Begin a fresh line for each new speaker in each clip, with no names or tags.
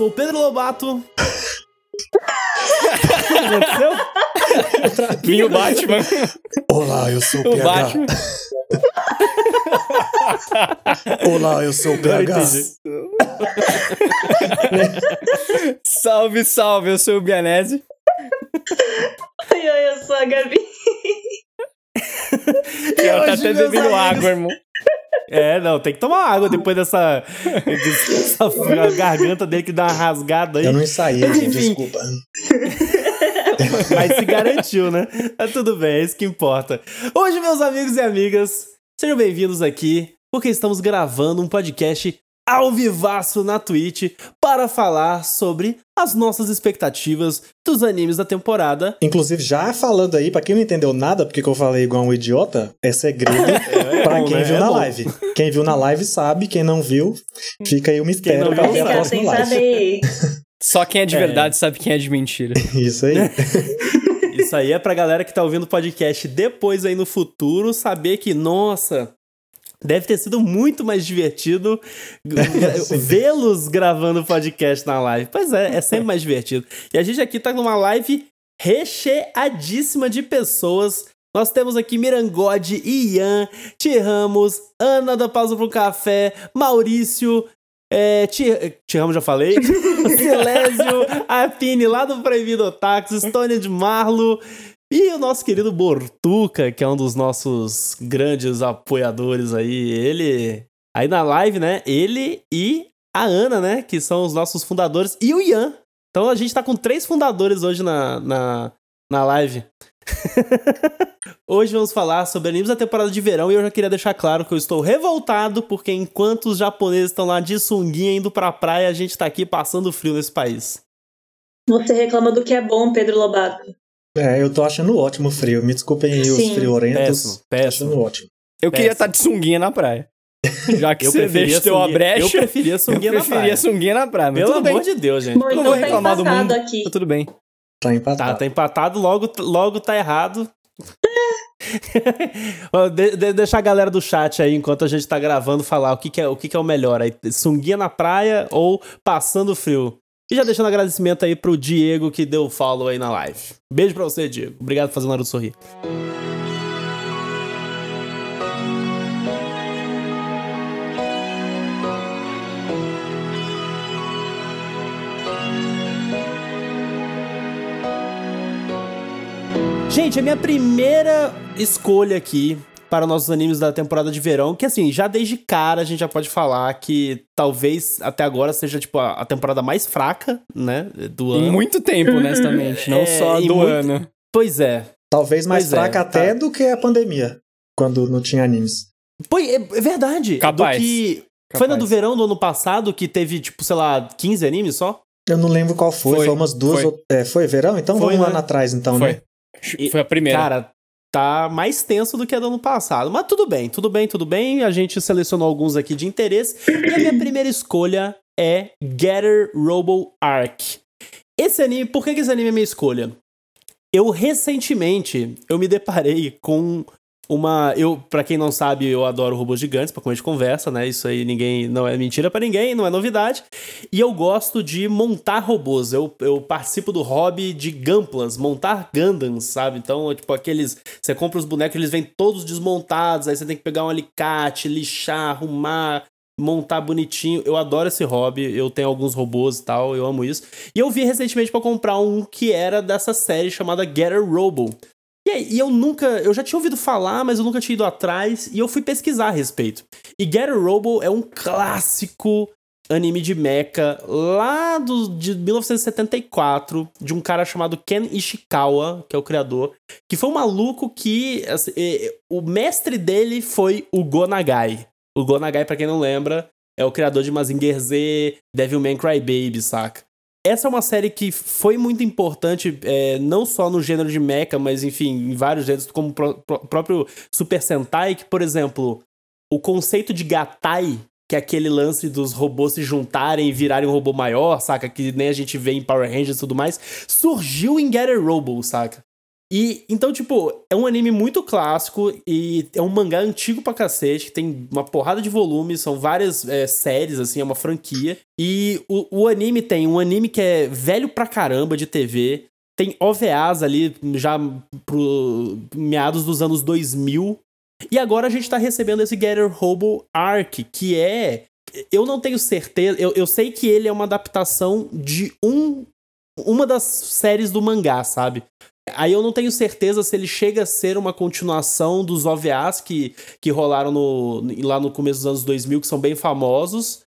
Sou o Pedro Lobato. o que aconteceu?
Vinha o Batman.
Olá, eu sou o
O
PH.
Batman.
Olá, eu sou o PH.
salve, salve, eu sou o Bianese.
Oi, oi, eu sou a Gabi.
Ela tá até bebendo
amigos-
água, irmão.
É, não, tem que tomar água depois dessa, dessa garganta dele que dá uma rasgada aí.
Eu não ensaiei, gente, desculpa.
Mas se garantiu, né? Mas tudo bem, é isso que importa. Hoje, meus amigos e amigas, sejam bem-vindos aqui, porque estamos gravando um podcast ao vivaço na Twitch para falar sobre as nossas expectativas dos animes da temporada.
Inclusive, já falando aí, pra quem não entendeu nada, porque que eu falei igual um idiota, é segredo pra
bom,
quem
né?
viu
É
na
bom.
live. Quem viu na live sabe, quem não viu, fica aí o mistério
viu,
ver a próxima
sem
live.
saber.
Só quem é de
É.
verdade sabe quem é de mentira.
Isso aí.
Isso aí é pra galera que tá ouvindo o podcast depois aí no futuro saber que, nossa, deve ter sido muito mais divertido vê-los gravando podcast na live. Pois é, é sempre mais divertido. E a gente aqui tá numa live recheadíssima de pessoas. Nós temos aqui Mirangode, Ian, Ti Ramos, Ana da Pausa pro Café, Maurício, é, Ti, Ti Ramos já falei, Silésio, a Pini lá do Proibido Otakus, Stone de Marlo e o nosso querido Bortuca, que é um dos nossos grandes apoiadores aí. Ele, aí na live, né? Ele e a Ana, né? Que são os nossos fundadores, e o Ian. Então a gente tá com três fundadores hoje na, na, na live. Hoje vamos falar sobre animes da temporada de verão e eu já queria deixar claro que eu estou revoltado porque enquanto os japoneses estão lá de sunguinha indo pra praia, a gente tá aqui passando frio nesse país.
Você reclama do que é bom, Pedro Lobato.
É, eu tô achando ótimo o frio. Me desculpem aí os friorentos.
Péssimo, péssimo.
achando ótimo.
Eu queria
Péssimo.
estar de sunguinha na praia. Já que
Eu
você
preferia
deixa teu a
sunguinha-
brecha,
Eu preferia sunguinha
eu
na
preferia
praia.
sunguinha na praia.
Pelo amor
bem.
de Deus, gente.
Eu não vou
tá
reclamar do
empatado
mundo.
aqui.
Tá tudo bem.
Tá empatado.
Tá, tá empatado, logo, logo tá errado. De- de- deixa a galera do chat aí, enquanto a gente tá gravando, falar o que, que é, o que, que é o melhor. Aí, sunguinha na praia ou passando frio. E já deixando agradecimento aí pro Diego que deu follow aí na live. Beijo pra você, Diego. Obrigado por fazer o Naruto sorrir. Gente, a minha primeira escolha aqui para nossos animes da temporada de verão, que assim, já desde cara a gente já pode falar que talvez até agora seja tipo a, a temporada mais fraca, né, do
Em
ano.
muito tempo, honestamente. Não
É,
só do
muito-
ano.
Pois é.
Talvez mais
Pois é,
fraca
tá.
até do que a pandemia, quando não tinha animes.
Pois é, é verdade.
Capaz.
Do que foi na do
Capaz.
verão do ano passado que teve tipo, sei lá, 15 animes só?
Eu não lembro qual foi,
Foi,
foi, umas duas.
foi.
ou- é, foi verão? Então
Foi,
vamos um
né?
ano atrás, então,
Foi.
né?
Foi a primeira.
Cara, tá mais tenso do que a do ano passado. Mas tudo bem, tudo bem, tudo bem. A gente selecionou alguns aqui de interesse. E a minha primeira escolha é Getter Robo Arc. Esse anime, por que, esse anime é minha escolha? Eu recentemente eu me deparei com uma, eu, para quem não sabe, eu adoro robôs gigantes para comer de conversa, né? Isso aí ninguém não é mentira pra ninguém, não é novidade. E eu gosto de montar robôs. Eu, eu participo do hobby de Gunplans, montar Gundams, sabe? Então, tipo, aqueles. Você compra os bonecos, eles vêm todos desmontados, aí você tem que pegar um alicate, lixar, arrumar, montar bonitinho. Eu adoro esse hobby, eu tenho alguns robôs e tal, eu amo isso. E eu vi recentemente pra comprar um que era dessa série chamada Getter Robo. E, aí, e eu nunca. Eu já tinha ouvido falar, mas eu nunca tinha ido atrás. E eu fui pesquisar a respeito. E Getter Robo é um clássico anime de mecha lá do, de 1974, de um cara chamado Ken Ishikawa, que é o criador, que foi um maluco que. assim, o mestre dele foi o Go Nagai. O Go Nagai, pra quem não lembra, é o criador de Mazinger Z, Devilman Crybaby, saca? Essa é uma série que foi muito importante, é, não só no gênero de mecha, mas enfim, em vários gêneros, como o pró- pró- próprio Super Sentai, que, por exemplo, o conceito de Gatai, que é aquele lance dos robôs se juntarem e virarem um robô maior, saca? Que nem a gente vê em Power Rangers e tudo mais, surgiu em Getter Robo, saca? E então, tipo, é um anime muito clássico e é um mangá antigo pra cacete, que tem uma porrada de volumes, são várias é, séries, assim, é uma franquia. E o, o anime tem um anime que é velho pra caramba de TV, tem OVAs ali já pro meados dos anos 2000. E agora a gente tá recebendo esse Gather Robo Arc, que é. Eu não tenho certeza. Eu, eu sei que ele é uma adaptação de um. Uma das séries do mangá, sabe? Aí eu não tenho certeza se ele chega a ser uma continuação dos OVAs que, que rolaram no, lá no começo dos anos 2000, que são bem famosos,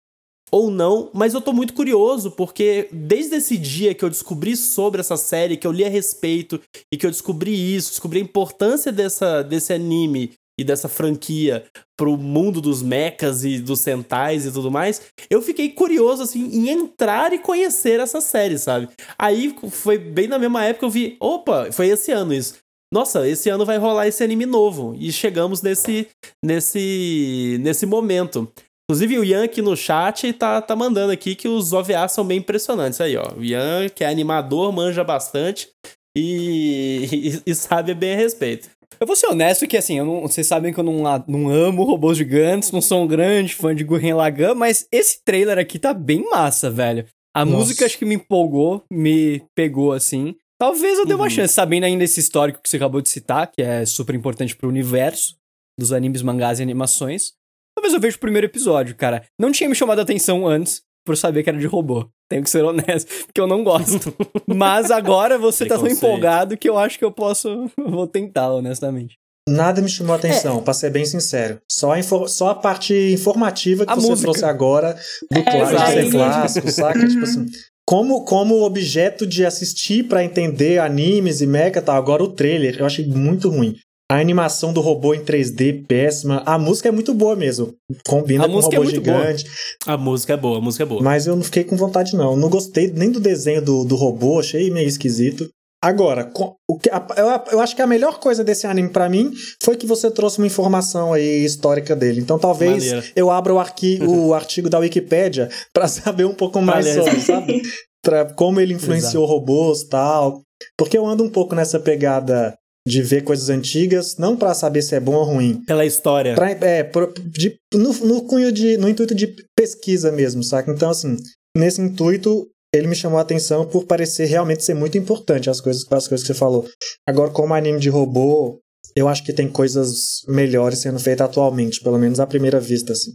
ou não, mas eu tô muito curioso porque desde esse dia que eu descobri sobre essa série, que eu li a respeito e que eu descobri isso, descobri a importância dessa, desse anime e dessa franquia pro mundo dos mechas e dos centais e tudo mais, eu fiquei curioso assim em entrar e conhecer essa série, sabe? Aí foi bem na mesma época eu vi, opa, foi esse ano isso. Nossa, esse ano vai rolar esse anime novo e chegamos nesse nesse nesse momento. Inclusive o Ian aqui no chat tá, tá mandando aqui que os OVAs são bem impressionantes aí, ó. O Ian, que é animador, manja bastante e, e, e sabe bem a respeito.
Eu vou ser honesto que, assim, não, vocês sabem que eu não, não amo robôs gigantes, não sou um grande fã de Gurren Lagann, mas esse trailer aqui tá bem massa, velho. A Nossa. música acho que me empolgou, me pegou, assim. Talvez eu dê uma uhum. chance, sabendo ainda esse histórico que você acabou de citar, que é super importante pro universo dos animes, mangás e animações. Talvez eu veja o primeiro episódio, cara. Não tinha me chamado a atenção antes por saber que era de robô. Tenho que ser honesto, porque eu não gosto. Mas agora você tá tão empolgado que eu acho que eu posso. Vou tentar, honestamente.
Nada me chamou a atenção, é. pra ser bem sincero. Só a, só a parte informativa que a você música. trouxe agora do é, clássico, clássico, saca? tipo assim. Como, como objeto de assistir para entender animes e mecha tal. Agora o trailer eu achei muito ruim. A animação do robô em 3D, péssima. A música é muito boa mesmo. Combina a com o robô é gigante.
Boa. A música é boa, a música é boa.
Mas eu não fiquei com vontade, não. Não gostei nem do desenho do, do robô, achei meio esquisito. Agora, o que, eu, eu acho que a melhor coisa desse anime para mim foi que você trouxe uma informação aí histórica dele. Então talvez Maneiro. eu abra o, arqui, o artigo da Wikipedia para saber um pouco mais sobre, sabe? Pra como ele influenciou Exato. robôs tal. Porque eu ando um pouco nessa pegada de ver coisas antigas, não para saber se é bom ou ruim.
Pela história.
Pra, é, pro, de, no, no cunho de. no intuito de pesquisa mesmo, saca? Então, assim, nesse intuito, ele me chamou a atenção por parecer realmente ser muito importante as coisas, as coisas que você falou. Agora, como anime de robô, eu acho que tem coisas melhores sendo feitas atualmente, pelo menos à primeira vista, assim.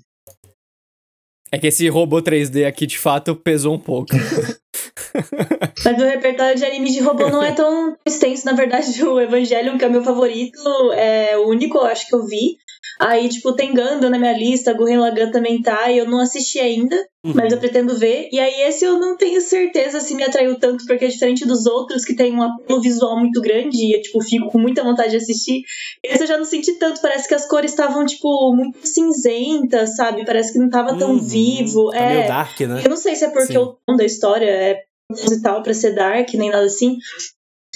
É que esse robô 3D aqui, de fato, pesou um pouco.
Mas o repertório de anime de robô não é tão extenso. Na verdade, o Evangelion, que é o meu favorito, é o único, eu acho que eu vi. Aí, tipo, tem Ganda na minha lista, Gurren Lagann também tá, e eu não assisti ainda, uhum. mas eu pretendo ver. E aí, esse eu não tenho certeza se me atraiu tanto, porque é diferente dos outros que tem um apelo visual muito grande, e eu, tipo, fico com muita vontade de assistir. Esse eu já não senti tanto, parece que as cores estavam, tipo, muito cinzentas, sabe? Parece que não tava tão uhum. vivo.
Tá é, meio dark, né?
Eu não sei se é porque Sim. o tom da história é proposital para ser dark, nem nada assim.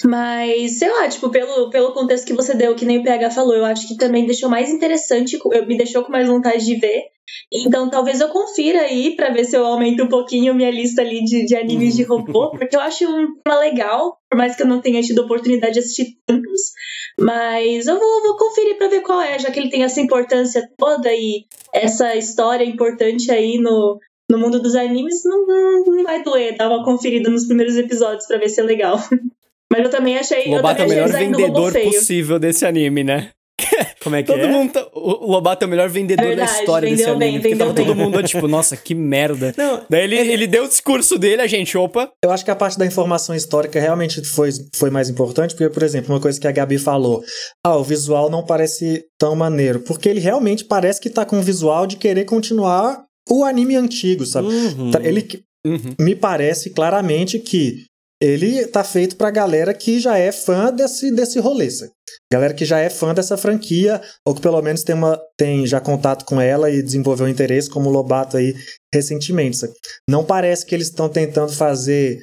Mas, sei lá, tipo, pelo, pelo contexto que você deu, que nem o PH falou, eu acho que também deixou mais interessante, me deixou com mais vontade de ver. Então, talvez eu confira aí para ver se eu aumento um pouquinho minha lista ali de, de animes de robô, porque eu acho um tema legal, por mais que eu não tenha tido oportunidade de assistir tantos. Mas eu vou, vou conferir para ver qual é, já que ele tem essa importância toda e essa história importante aí no, no mundo dos animes, não, não vai doer dar uma conferida nos primeiros episódios para ver se é legal. Mas eu também achei.
O Lobato
é
o melhor vendedor possível desse anime, né?
Como é que
todo
é?
Mundo tá, o Lobato é o melhor vendedor é verdade, da história desse anime. Bem, porque tava bem. todo mundo, tipo, nossa, que merda. Não, Daí ele, ele deu o discurso dele, a gente, opa.
Eu acho que a parte da informação histórica realmente foi, foi mais importante, porque, por exemplo, uma coisa que a Gabi falou: ah, o visual não parece tão maneiro. Porque ele realmente parece que tá com o visual de querer continuar o anime antigo, sabe? Uhum. Ele uhum. me parece claramente que ele tá feito pra galera que já é fã desse, desse rolê, sabe? Galera que já é fã dessa franquia, ou que pelo menos tem, uma, tem já contato com ela e desenvolveu interesse, como o Lobato aí recentemente. Sabe? Não parece que eles estão tentando fazer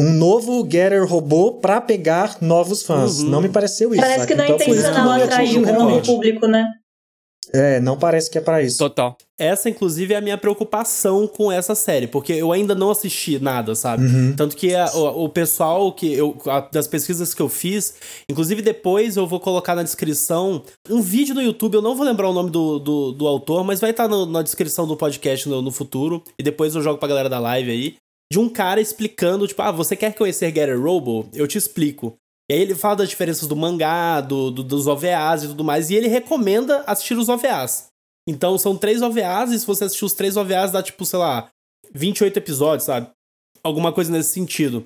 um novo Getter robô para pegar novos fãs. Uhum. Não me pareceu isso.
Parece sabe? que não é então, intencional atrair um novo público, né?
É, não parece que é para isso.
Total.
Essa, inclusive, é a minha preocupação com essa série, porque eu ainda não assisti nada, sabe?
Uhum.
Tanto que a- o, o pessoal que eu. a- das pesquisas que eu fiz, inclusive depois eu vou colocar na descrição um vídeo no YouTube, eu não vou lembrar o nome do, do, do autor, mas vai estar no- na descrição do podcast no, no futuro, e depois eu jogo pra galera da live aí, de um cara explicando, tipo, ah, você quer conhecer Getter Robo? Eu te explico. E aí ele fala das diferenças do mangá, do, do- dos OVAs e tudo mais, e ele recomenda assistir os OVAs. Então são três OVAs, e se você assistir os três OVAs, dá tipo, sei lá, 28 episódios, sabe? Alguma coisa nesse sentido.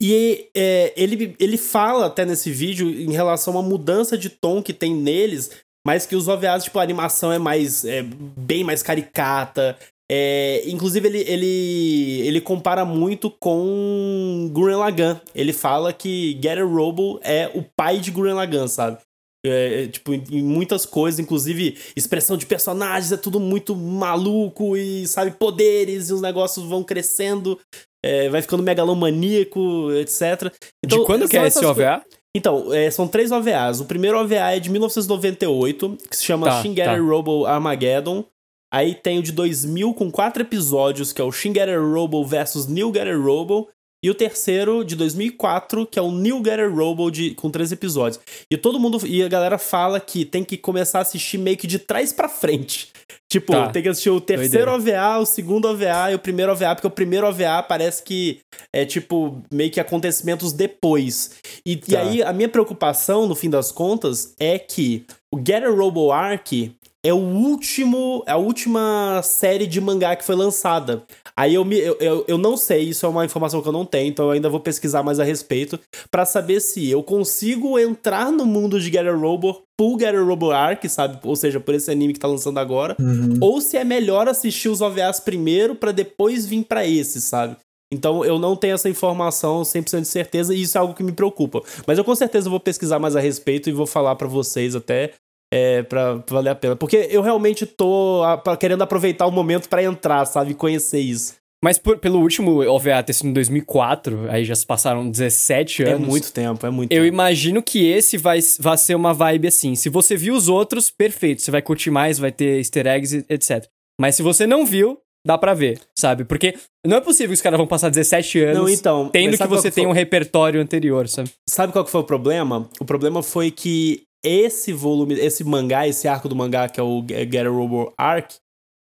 E é, ele, ele fala até nesse vídeo em relação a uma mudança de tom que tem neles, mas que os OVAs, tipo, a animação é mais. É, bem mais caricata. É, inclusive, ele, ele, ele compara muito com Gurren Lagann. Ele fala que Getter Robo é o pai de Gurren Lagann, sabe? É, é, tipo, em muitas coisas, inclusive expressão de personagens, é tudo muito maluco e, sabe, poderes e os negócios vão crescendo, é, vai ficando megalomaníaco, etc.
de quando que é esse OVA?
Então, é, são três OVAs. O primeiro OVA é de 1998, que se chama
Tá,
Shin Getter
tá.
Robo Armageddon. Aí tem o de 2000 com quatro episódios, que é o Shin Getter Robo versus New Getter Robo. E o terceiro, de 2004, que é o New Getter Robo de, com três episódios. E todo mundo. E a galera fala que tem que começar a assistir meio que de trás pra frente. Tipo,
Tá.
tem que assistir o terceiro OVA, o segundo OVA e o primeiro OVA, porque o primeiro OVA parece que é tipo meio que acontecimentos depois. E, e
Tá.
aí a minha preocupação, no fim das contas, é que o Getter Robo Arc é o último, é a última série de mangá que foi lançada. Aí eu, me, eu, eu, eu não sei, isso é uma informação que eu não tenho, então eu ainda vou pesquisar mais a respeito pra saber se eu consigo entrar no mundo de Getter Robo por Getter Robo Arc, sabe? Ou seja, por esse anime que tá lançando agora,
Uhum.
ou se é melhor assistir os OVAs primeiro pra depois vir pra esse, sabe? Então eu não tenho essa informação 100% de certeza e isso é algo que me preocupa. Mas eu com certeza vou pesquisar mais a respeito e vou falar pra vocês até é, pra, pra valer a pena. Porque eu realmente tô a- pra- querendo aproveitar o momento pra entrar, sabe? Conhecer isso.
Mas por- pelo último OVA ter sido em 2004, aí já se passaram 17
É
anos.
muito tempo, é muito
Eu
tempo.
imagino que esse vai, vai ser uma vibe assim. Se você viu os outros, perfeito. Você vai curtir mais, vai ter easter eggs, etc. Mas se você não viu, dá pra ver, sabe? Porque não é possível que os caras vão passar 17 anos
Não, então.
tendo que você tem
foi-
um repertório anterior, sabe?
Sabe qual que foi o problema? O problema foi que esse volume, esse mangá, esse arco do mangá, que é o Ge- Getter Robo Arc,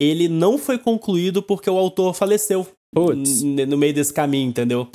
ele não foi concluído porque o autor faleceu no meio desse caminho, entendeu?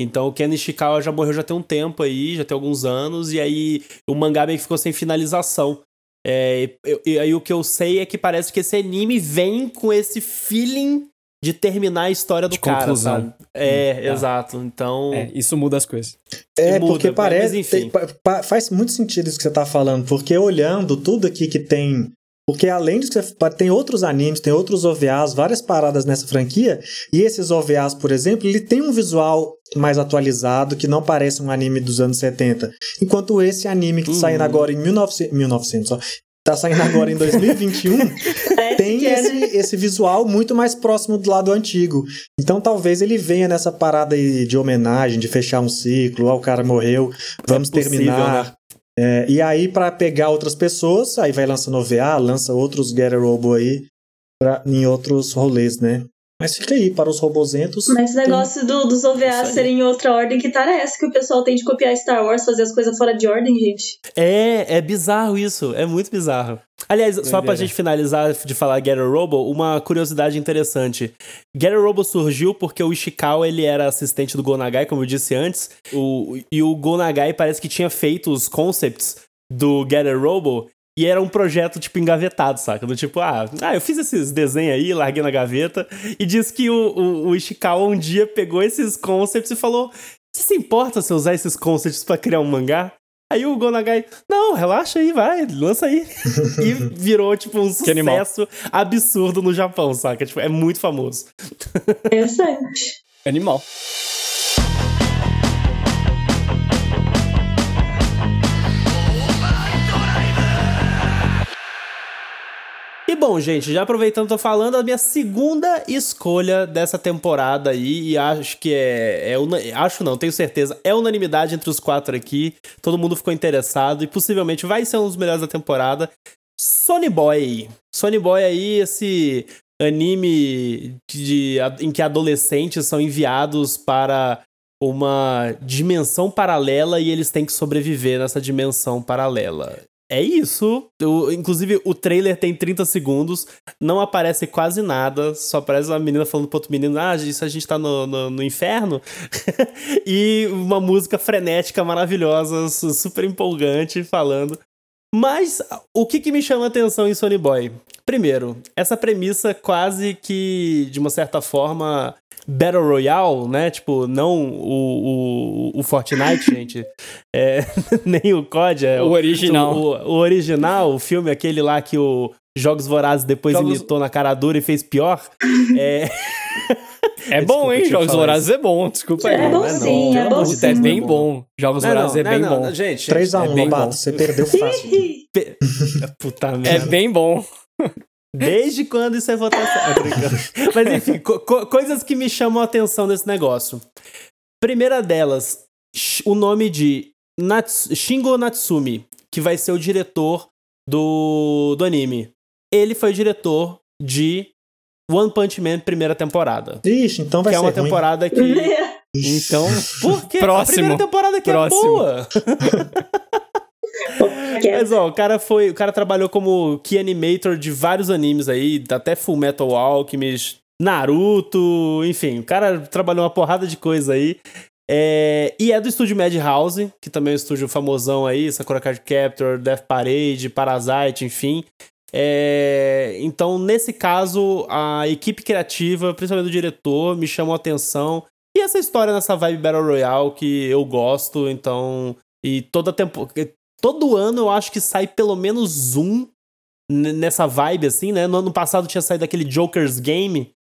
Então o Ken Ishikawa já morreu já tem um tempo aí, já tem alguns anos, e aí o mangá meio que ficou sem finalização. É, e, e aí o que eu sei é que parece que esse anime vem com esse feeling de terminar a história do
De
cara,
conclusão.
sabe? É,
Tá.
exato. Então.
É, isso muda as coisas.
É,
muda,
porque
mas
parece.
enfim.
tem- faz muito sentido isso que você tá falando, porque olhando tudo aqui que tem. Porque além disso, que você fa- tem outros animes, tem outros OVAs, várias paradas nessa franquia, e esses OVAs, por exemplo, ele tem um visual mais atualizado, que não parece um anime dos anos 70. Enquanto esse anime que tá
Uhum.
saindo agora em 1900, 1900 ó, tá saindo agora em 2021,
Parece
tem esse, esse visual muito mais próximo do lado antigo. Então talvez ele venha nessa parada aí de homenagem, de fechar um ciclo, ó, o cara morreu, vamos
É possível,
terminar.
né?
É, e aí, pra pegar outras pessoas, aí vai lançando OVA, lança outros Getter Robo aí pra, em outros rolês, né? Mas fica aí, para os robozentos.
Mas esse
tem-
negócio do, dos OVAs serem em outra ordem, que tarefa é essa que o pessoal tem de copiar Star Wars, fazer as coisas fora de ordem, gente?
É, é bizarro isso. É muito bizarro. Aliás, só pra
Doideira.
gente finalizar de falar Getter Robo, uma curiosidade interessante. Getter Robo surgiu porque o Ishikawa, ele era assistente do Gonagai, como eu disse antes, o, e o Gonagai parece que tinha feito os concepts do Getter Robo e era um projeto, tipo, engavetado, saca? Do tipo, ah, ah eu fiz esses desenhos aí, larguei na gaveta, e diz que o, o, o Ishikawa um dia pegou esses concepts e falou: Você se importa se eu usar esses concepts pra criar um mangá? Aí o Gonagai, não, relaxa aí, vai, lança aí. e virou, tipo, um
Que animal.
sucesso absurdo no Japão, saca? Tipo, é muito famoso.
Interessante.
Animal.
E bom, gente, já aproveitando, tô falando, a minha segunda escolha dessa temporada aí, e acho que é. é una- acho não, tenho certeza, é unanimidade entre os quatro aqui. Todo mundo ficou interessado e possivelmente vai ser um dos melhores da temporada. Sony Boy. Sony Boy aí, esse anime de, em que adolescentes são enviados para uma dimensão paralela e eles têm que sobreviver nessa dimensão paralela. É isso. Inclusive, o trailer tem 30 segundos, não aparece quase nada, só aparece uma menina falando pro outro menino: Ah, isso a gente tá no, no, no inferno. e uma música frenética, maravilhosa, super empolgante, falando. Mas o que, que me chama a atenção em Sony Boy? Primeiro, essa premissa quase que, de uma certa forma, Battle Royale, né? Tipo, não o, o, o Fortnite, gente. É, nem o COD. É
o, original.
O, o, original, o filme, aquele lá que o Jogos Vorazes depois Jogos... imitou na cara dura e fez pior. é...
É bom, hein? Jogos Vorazes é bom, desculpa aí.
É bom sim, é bom sim.
É bem bom. Jogos Vorazes é bem bom.
Gente,
3x1,
é
Lobato, você perdeu fácil.
Puta merda.
É bem bom.
Desde quando isso é votação? Mas enfim, co coisas que me chamam a atenção desse negócio. Primeira delas, o nome de Nats Shingo Natsumi, que vai ser o diretor do, do anime. Ele foi diretor de One Punch Man primeira temporada.
Ixi, então vai
que
ser
é uma
ruim.
temporada que. então, por quê?
Próximo.
A primeira temporada que
Próximo.
é boa. Mas ó, o cara foi. O cara trabalhou como key animator de vários animes aí, até Full Metal Alchemist, Naruto, enfim, o cara trabalhou uma porrada de coisa aí. É, e é do estúdio Madhouse, que também é um estúdio famosão aí, Sakura Card Captor, Death Parade, Parasite, enfim. É, então, nesse caso, a equipe criativa, principalmente o diretor, me chamou a atenção. E essa história nessa vibe Battle Royale que eu gosto, então. E toda tempo, todo ano eu acho que sai pelo menos um nessa vibe, assim, né? No ano passado tinha saído aquele Joker's Game,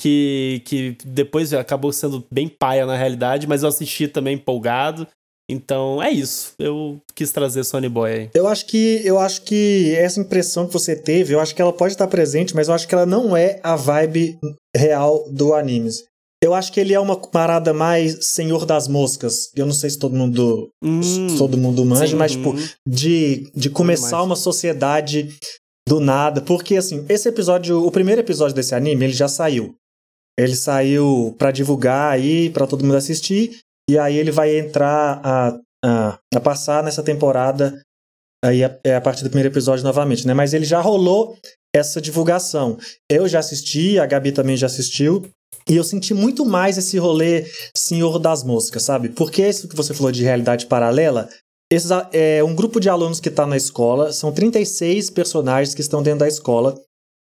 que, que depois acabou sendo bem paia na realidade, mas eu assisti também empolgado. Então é isso. Eu quis trazer Sony Boy aí.
Eu acho que eu acho que essa impressão que você teve, eu acho que ela pode estar presente, mas eu acho que ela não é a vibe real do animes. Eu acho que ele é uma parada mais Senhor das Moscas. Eu não sei se todo mundo
Hum,
todo mundo manja,
sim,
mas tipo
uhum.
de, de começar uma sociedade do nada, porque assim, esse episódio, o primeiro episódio desse anime, ele já saiu. Ele saiu pra divulgar aí, pra todo mundo assistir, e aí ele vai entrar a, a, a passar nessa temporada aí a, é a partir do primeiro episódio novamente, né? Mas ele já rolou essa divulgação. Eu já assisti, a Gabi também já assistiu, e eu senti muito mais esse rolê Senhor das Moscas, sabe? Porque isso que você falou de realidade paralela, esses, é um grupo de alunos que está na escola, são 36 personagens que estão dentro da escola,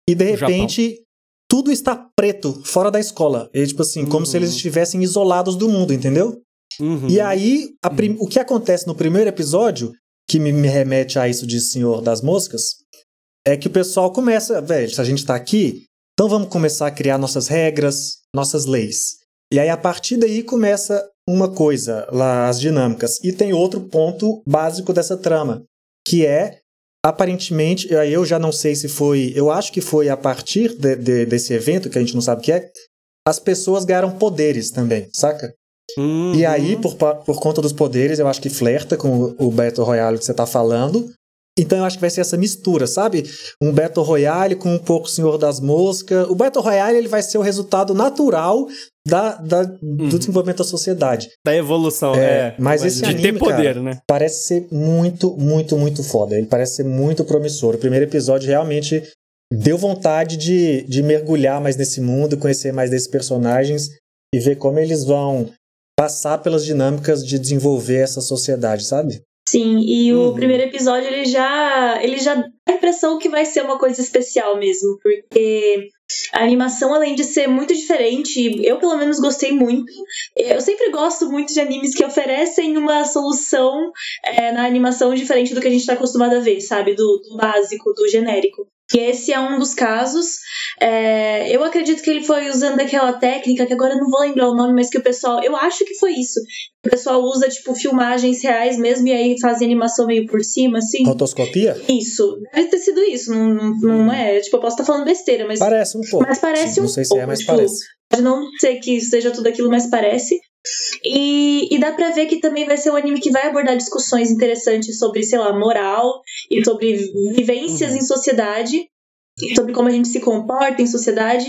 e de
Japão.
repente tudo está preto, fora da escola. E, tipo assim, como se eles
Uhum.
estivessem isolados do mundo, entendeu?
Uhum.
E aí, prim- o que acontece no primeiro episódio, que me, me remete a isso de Senhor das Moscas, é que o pessoal começa, velho, se a gente tá aqui, então vamos começar a criar nossas regras, nossas leis. E aí, a partir daí, começa uma coisa, lá, as dinâmicas. E tem outro ponto básico dessa trama, que é, aparentemente, aí eu já não sei se foi, eu acho que foi a partir de- de- desse evento, que a gente não sabe o que é, as pessoas ganharam poderes também, saca?
Uhum.
E aí, por, pa- por conta dos poderes, eu acho que flerta com o, Battle Royale que você tá falando. Então eu acho que vai ser essa mistura, sabe? Um Battle Royale com um pouco Senhor das Moscas. O Battle Royale ele vai ser o resultado natural da, da- do desenvolvimento da sociedade.
Da evolução,
É,
é.
mas esse
De
anime,
ter poder,
cara,
né?
Parece ser muito, muito, muito foda. Ele parece ser muito promissor. O primeiro episódio realmente deu vontade de, de mergulhar mais nesse mundo, conhecer mais desses personagens e ver como eles vão passar pelas dinâmicas de desenvolver essa sociedade, sabe?
Sim, e o
Uhum.
primeiro episódio ele já ele já dá a impressão que vai ser uma coisa especial mesmo, porque a animação além de ser muito diferente, eu pelo menos gostei muito. Eu sempre gosto muito de animes que oferecem uma solução é, na animação diferente do que a gente está acostumado a ver, sabe, do, do básico, do genérico. E esse é um dos casos. É, eu acredito que ele foi usando aquela técnica que agora eu não vou lembrar o nome, mas que o pessoal, eu acho que foi isso. O pessoal usa, tipo, filmagens reais mesmo e aí fazem animação meio por cima, assim.
Rotoscopia?
Isso. Deve ter sido isso, não, não, não é? Tipo, eu posso estar falando besteira, mas
Parece um pouco.
Mas parece um
Não sei se
pouco,
é, mas
tipo,
parece.
pode não ser que seja tudo aquilo, mas parece. E, e dá pra ver que também vai ser um anime que vai abordar discussões interessantes sobre, sei lá, moral e sobre vivências
Uhum.
em sociedade, sobre como a gente se comporta em sociedade.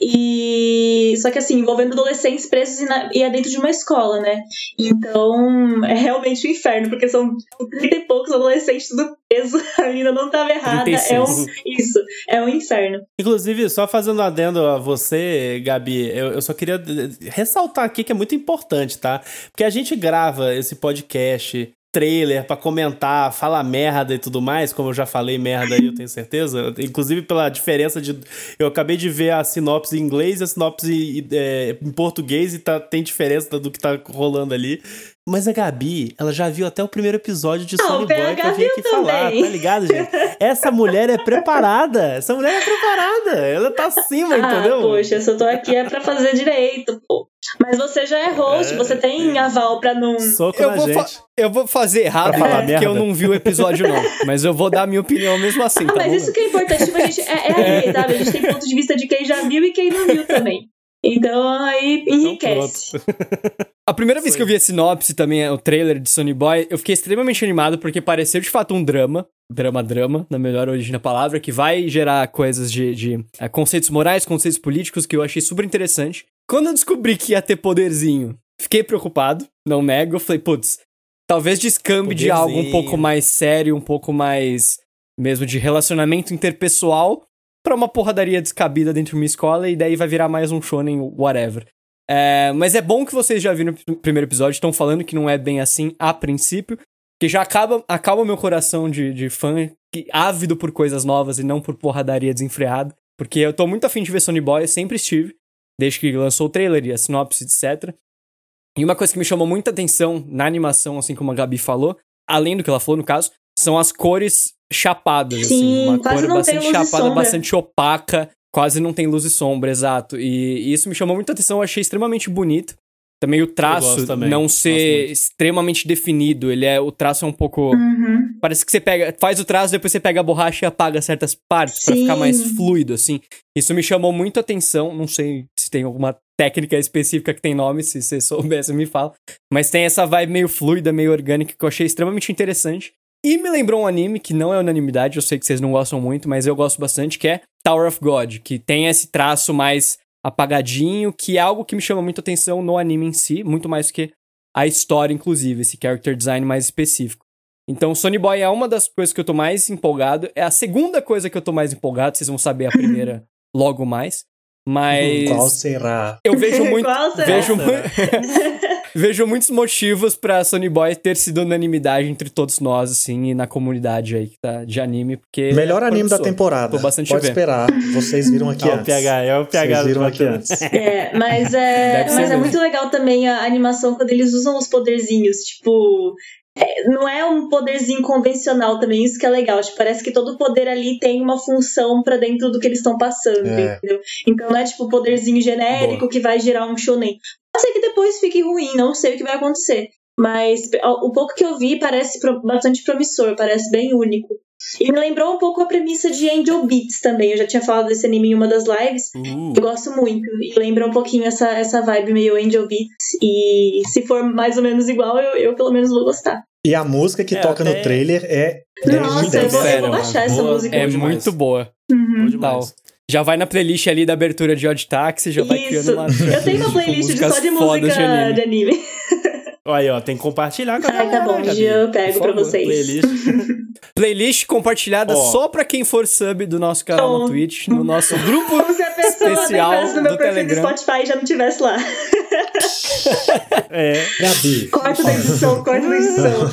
E só que assim, envolvendo adolescentes presos e, na- e é dentro de uma escola, né? Então é realmente um inferno, porque são 30 e poucos adolescentes tudo preso, a menina não tava errada. É um,
36.
isso, é um inferno.
Inclusive, só fazendo adendo a você, Gabi, eu, eu só queria ressaltar aqui que é muito importante, tá? Porque a gente grava esse podcast, trailer, pra comentar, falar merda e tudo mais, como eu já falei merda aí, eu tenho certeza. Inclusive pela diferença de. Eu acabei de ver a sinopse em inglês e a sinopse é, em português e tá, tem diferença do que tá rolando ali. Mas a Gabi, ela já viu até o primeiro episódio de Sony Boy pra vir
viu
aqui falar,
também.
tá ligado, gente? Essa mulher é preparada. Essa mulher é preparada. Ela tá acima, entendeu?
Ah, poxa, se eu tô aqui é pra fazer direito, pô. Mas você já é host,
É.
você tem aval pra não.
Soco
Eu
na
vou,
gente.
eu vou fazer errado
Pra falar
porque
merda.
eu não vi o episódio, não. Mas eu vou dar a minha opinião mesmo assim,
Ah,
tá
mas
bom?
isso que é importante, tipo, a gente é, é aí, sabe? A gente tem ponto de vista de quem já viu e quem não viu também. Então aí enriquece.
A primeira vez que eu vi a sinopse também, o trailer de Sony Boy, eu fiquei extremamente animado porque pareceu de fato um drama. Drama, drama, na melhor origem da palavra, que vai gerar coisas de, de eh, conceitos morais, conceitos políticos, que eu achei super interessante. Quando eu descobri que ia ter poderzinho, fiquei preocupado, não nego. Eu falei, putz, talvez descambe de algo um
Poderzinho.
pouco mais sério, um pouco mais mesmo de relacionamento interpessoal, pra uma porradaria descabida dentro de uma escola e daí vai virar mais um shonen whatever. É, mas é bom que vocês já viram no primeiro episódio, estão falando que não é bem assim a princípio, que já acaba, acalma meu coração de, de fã que, ávido por coisas novas e não por porradaria desenfreada. Porque eu tô muito afim de ver Sony Boy, eu sempre estive, desde que lançou o trailer e a sinopse, etc. E uma coisa que me chamou muita atenção na animação, assim como a Gabi falou, além do que ela falou no caso, são as cores chapadas, assim.
Sim,
Uma
quase
cor bastante chapada, bastante opaca, quase não tem luz e sombra, exato. E, e isso me chamou muita atenção, eu achei extremamente bonito. Também o traço
também,
não ser
muito.
extremamente definido, ele é o traço é um pouco
Uhum.
Parece que você pega, faz o traço, depois você pega a borracha e apaga certas partes pra
Sim.
ficar mais fluido, assim. Isso me chamou muito atenção. Não sei se tem alguma técnica específica que tem nome, se você soubesse, me fala. Mas tem essa vibe meio fluida, meio orgânica, que eu achei extremamente interessante. E me lembrou um anime que não é unanimidade, eu sei que vocês não gostam muito, mas eu gosto bastante, que é Tower of God, que tem esse traço mais apagadinho, que é algo que me chama muito atenção no anime em si, muito mais que a história, inclusive, esse character design mais específico. Então, Sony Boy é uma das coisas que eu tô mais empolgado. É a segunda coisa que eu tô mais empolgado, vocês vão saber a primeira logo mais. Mas
Qual será?
eu vejo muito.
Qual será?
vejo, mu- vejo muitos motivos pra Sony Boy ter sido unanimidade entre todos nós, assim, e na comunidade aí que tá de anime, porque.
Melhor anime da temporada.
Tô bastante
Pode
vendo.
esperar. Vocês viram aqui
É o
antes.
PH, é o PH
Vocês viram aqui antes.
É, mas é, mas é muito legal também a animação quando eles usam os poderzinhos. Tipo, é, não é um poderzinho convencional também, isso que é legal. Tipo, parece que todo poder ali tem uma função pra dentro do que eles estão passando,
É.
entendeu? Então não é tipo poderzinho genérico que vai gerar um shonen. Pode ser que depois fique ruim, não sei o que vai acontecer. Mas o pouco que eu vi parece bastante promissor, parece bem único. E me lembrou um pouco a premissa de Angel Beats também. Eu já tinha falado desse anime em uma das lives.
Uh,
Eu gosto muito. E lembra um pouquinho essa, essa vibe meio Angel Beats. E se for mais ou menos igual, eu, eu pelo menos vou gostar.
E a música que
É,
toca
até-
no trailer é 10 de
Nossa, eu
10.
vou, eu
Sério,
vou baixar essa
boa.
música.
É
demais.
muito boa.
Uhum.
demais.
Já vai na playlist ali da abertura de Odd Taxi, já vai criando
Isso.
uma.
Eu tenho uma playlist de
músicas
só de música
de anime.
de anime.
Olha aí, ó, tem que compartilhar com a
Ai, tá
galera,
bom,
Gabi.
dia eu pego
Por
pra
favor,
vocês.
Playlist.
Playlist compartilhada
Ó.
só pra quem for sub do nosso canal no
Bom.
Twitch, no nosso grupo.
Como se a pessoa
Especial
entrasse no meu
do
perfil do
Telegram.
Spotify e já não tivesse lá.
É.
Gabi,
Corta da edição, corta da edição.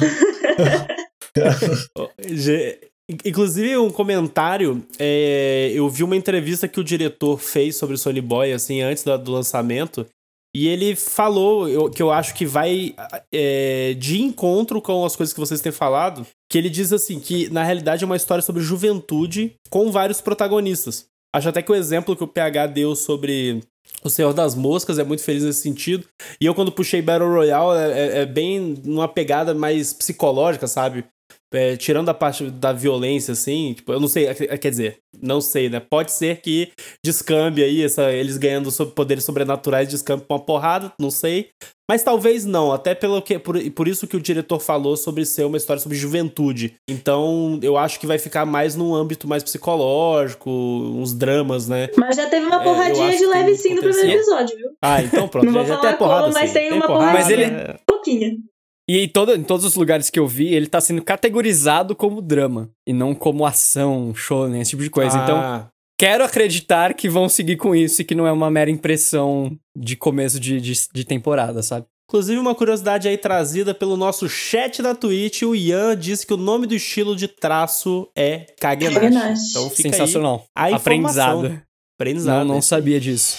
Inclusive, um comentário, é, eu vi uma entrevista que o diretor fez sobre Sony Boy, assim, antes da- do lançamento, e ele falou, eu- que eu acho que vai é, de encontro com as coisas que vocês têm falado, que ele diz assim, que na realidade é uma história sobre juventude com vários protagonistas. Acho até que o exemplo que o PH deu sobre o Senhor das Moscas é muito feliz nesse sentido. E eu, quando puxei Battle Royale, é, é- é bem numa pegada mais psicológica, sabe? É, tirando a parte da violência, assim, tipo, eu não sei, quer dizer, não sei, né? Pode ser que descambe aí, essa, eles ganhando sobre poderes sobrenaturais, descambe com uma porrada, não sei. Mas talvez não, até pelo que por, por isso que o diretor falou sobre ser uma história sobre juventude. Então, eu acho que vai ficar mais num âmbito mais psicológico, uns dramas, né?
Mas já teve uma é, porradinha é, de leve sim no primeiro episódio, viu?
Ah, então pronto,
não
já,
vou
já tem a porrada,
como, mas
sim.
tem,
tem
uma
porrada.
Mas ele
é...
pouquinho.
E em, todo, em todos os lugares que eu vi, ele tá sendo categorizado como drama. E não como ação, shonen, esse tipo de coisa. Então,
Ah,
quero acreditar que vão seguir com isso e que não é uma mera impressão de começo de, de, de temporada, sabe?
Inclusive, uma curiosidade aí trazida pelo nosso chat da Twitch, o Ian disse que o nome do estilo de traço é Kagenashi.
Kagenashi.
Então fica
Sensacional.
aí a.
Aprendizado.
Aprendizado.
Não, não
né?
sabia disso.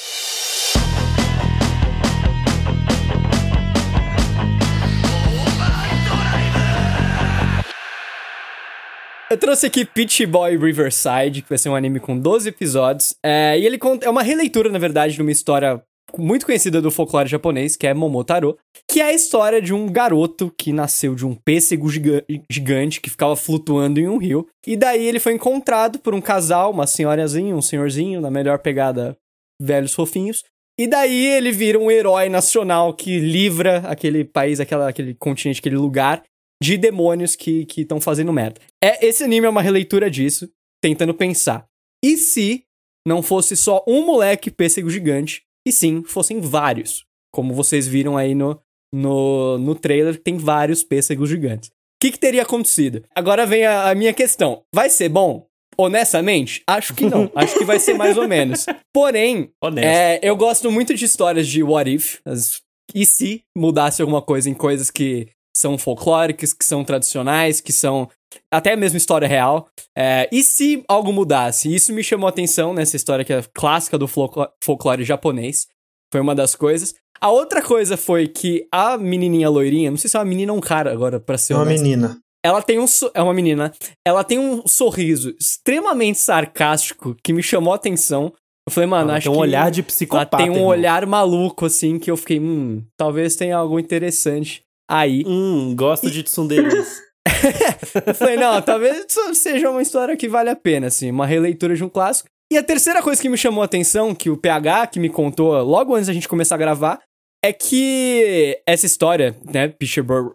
Eu trouxe aqui Peach Boy Riverside, que vai ser um anime com 12 episódios. É, e ele conta, é uma releitura, na verdade, de uma história muito conhecida do folclore japonês, que é Momotaro, que é a história de um garoto que nasceu de um pêssego giga- gigante que ficava flutuando em um rio. E daí ele foi encontrado por um casal, uma senhorazinha, um senhorzinho, na melhor pegada velhos fofinhos. E daí ele vira um herói nacional que livra aquele país, aquela, aquele continente, aquele lugar de demônios que estão fazendo merda. É, esse anime é uma releitura disso, tentando pensar. E se não fosse só um moleque pêssego gigante, e sim, fossem vários? Como vocês viram aí no, no, no trailer, tem vários pêssegos gigantes. O que, que teria acontecido? Agora vem a, a minha questão. Vai ser bom? Honestamente, acho que não. acho que vai ser mais ou menos. Porém, é, eu gosto muito de histórias de what if. as- e se mudasse alguma coisa em coisas que são folclóricas, que são tradicionais, que são até mesmo história real. É, e se algo mudasse? Isso me chamou a atenção nessa história que é clássica do folclore, japonês. Foi uma das coisas. A outra coisa foi que a menininha loirinha, não sei se é uma menina ou um cara agora, pra ser
É uma
honesto.
menina.
Ela tem um. so- É uma menina. Ela tem um sorriso extremamente sarcástico que me chamou a atenção. Eu falei, mano,
Ela
acho
tem um olhar de
ela
psicopata.
tem um
irmão.
olhar maluco, assim, que eu fiquei, hum, talvez tenha algo interessante aí.
Hum, gosto de tsunderes.
Eu falei, não, talvez isso seja uma história que vale a pena, assim, uma releitura de um clássico. E a terceira coisa que me chamou a atenção, que o PH que me contou logo antes da gente começar a gravar, é que essa história, né, Peach Boy,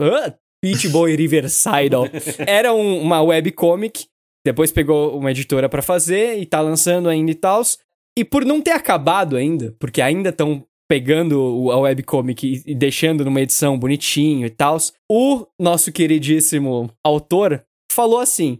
ah, Peach Boy Riverside, era um- uma webcomic, depois pegou uma editora pra fazer e tá lançando ainda e tal. E por não ter acabado ainda, porque ainda estão pegando a webcomic e, deixando numa edição bonitinho e tal, o nosso queridíssimo autor falou assim: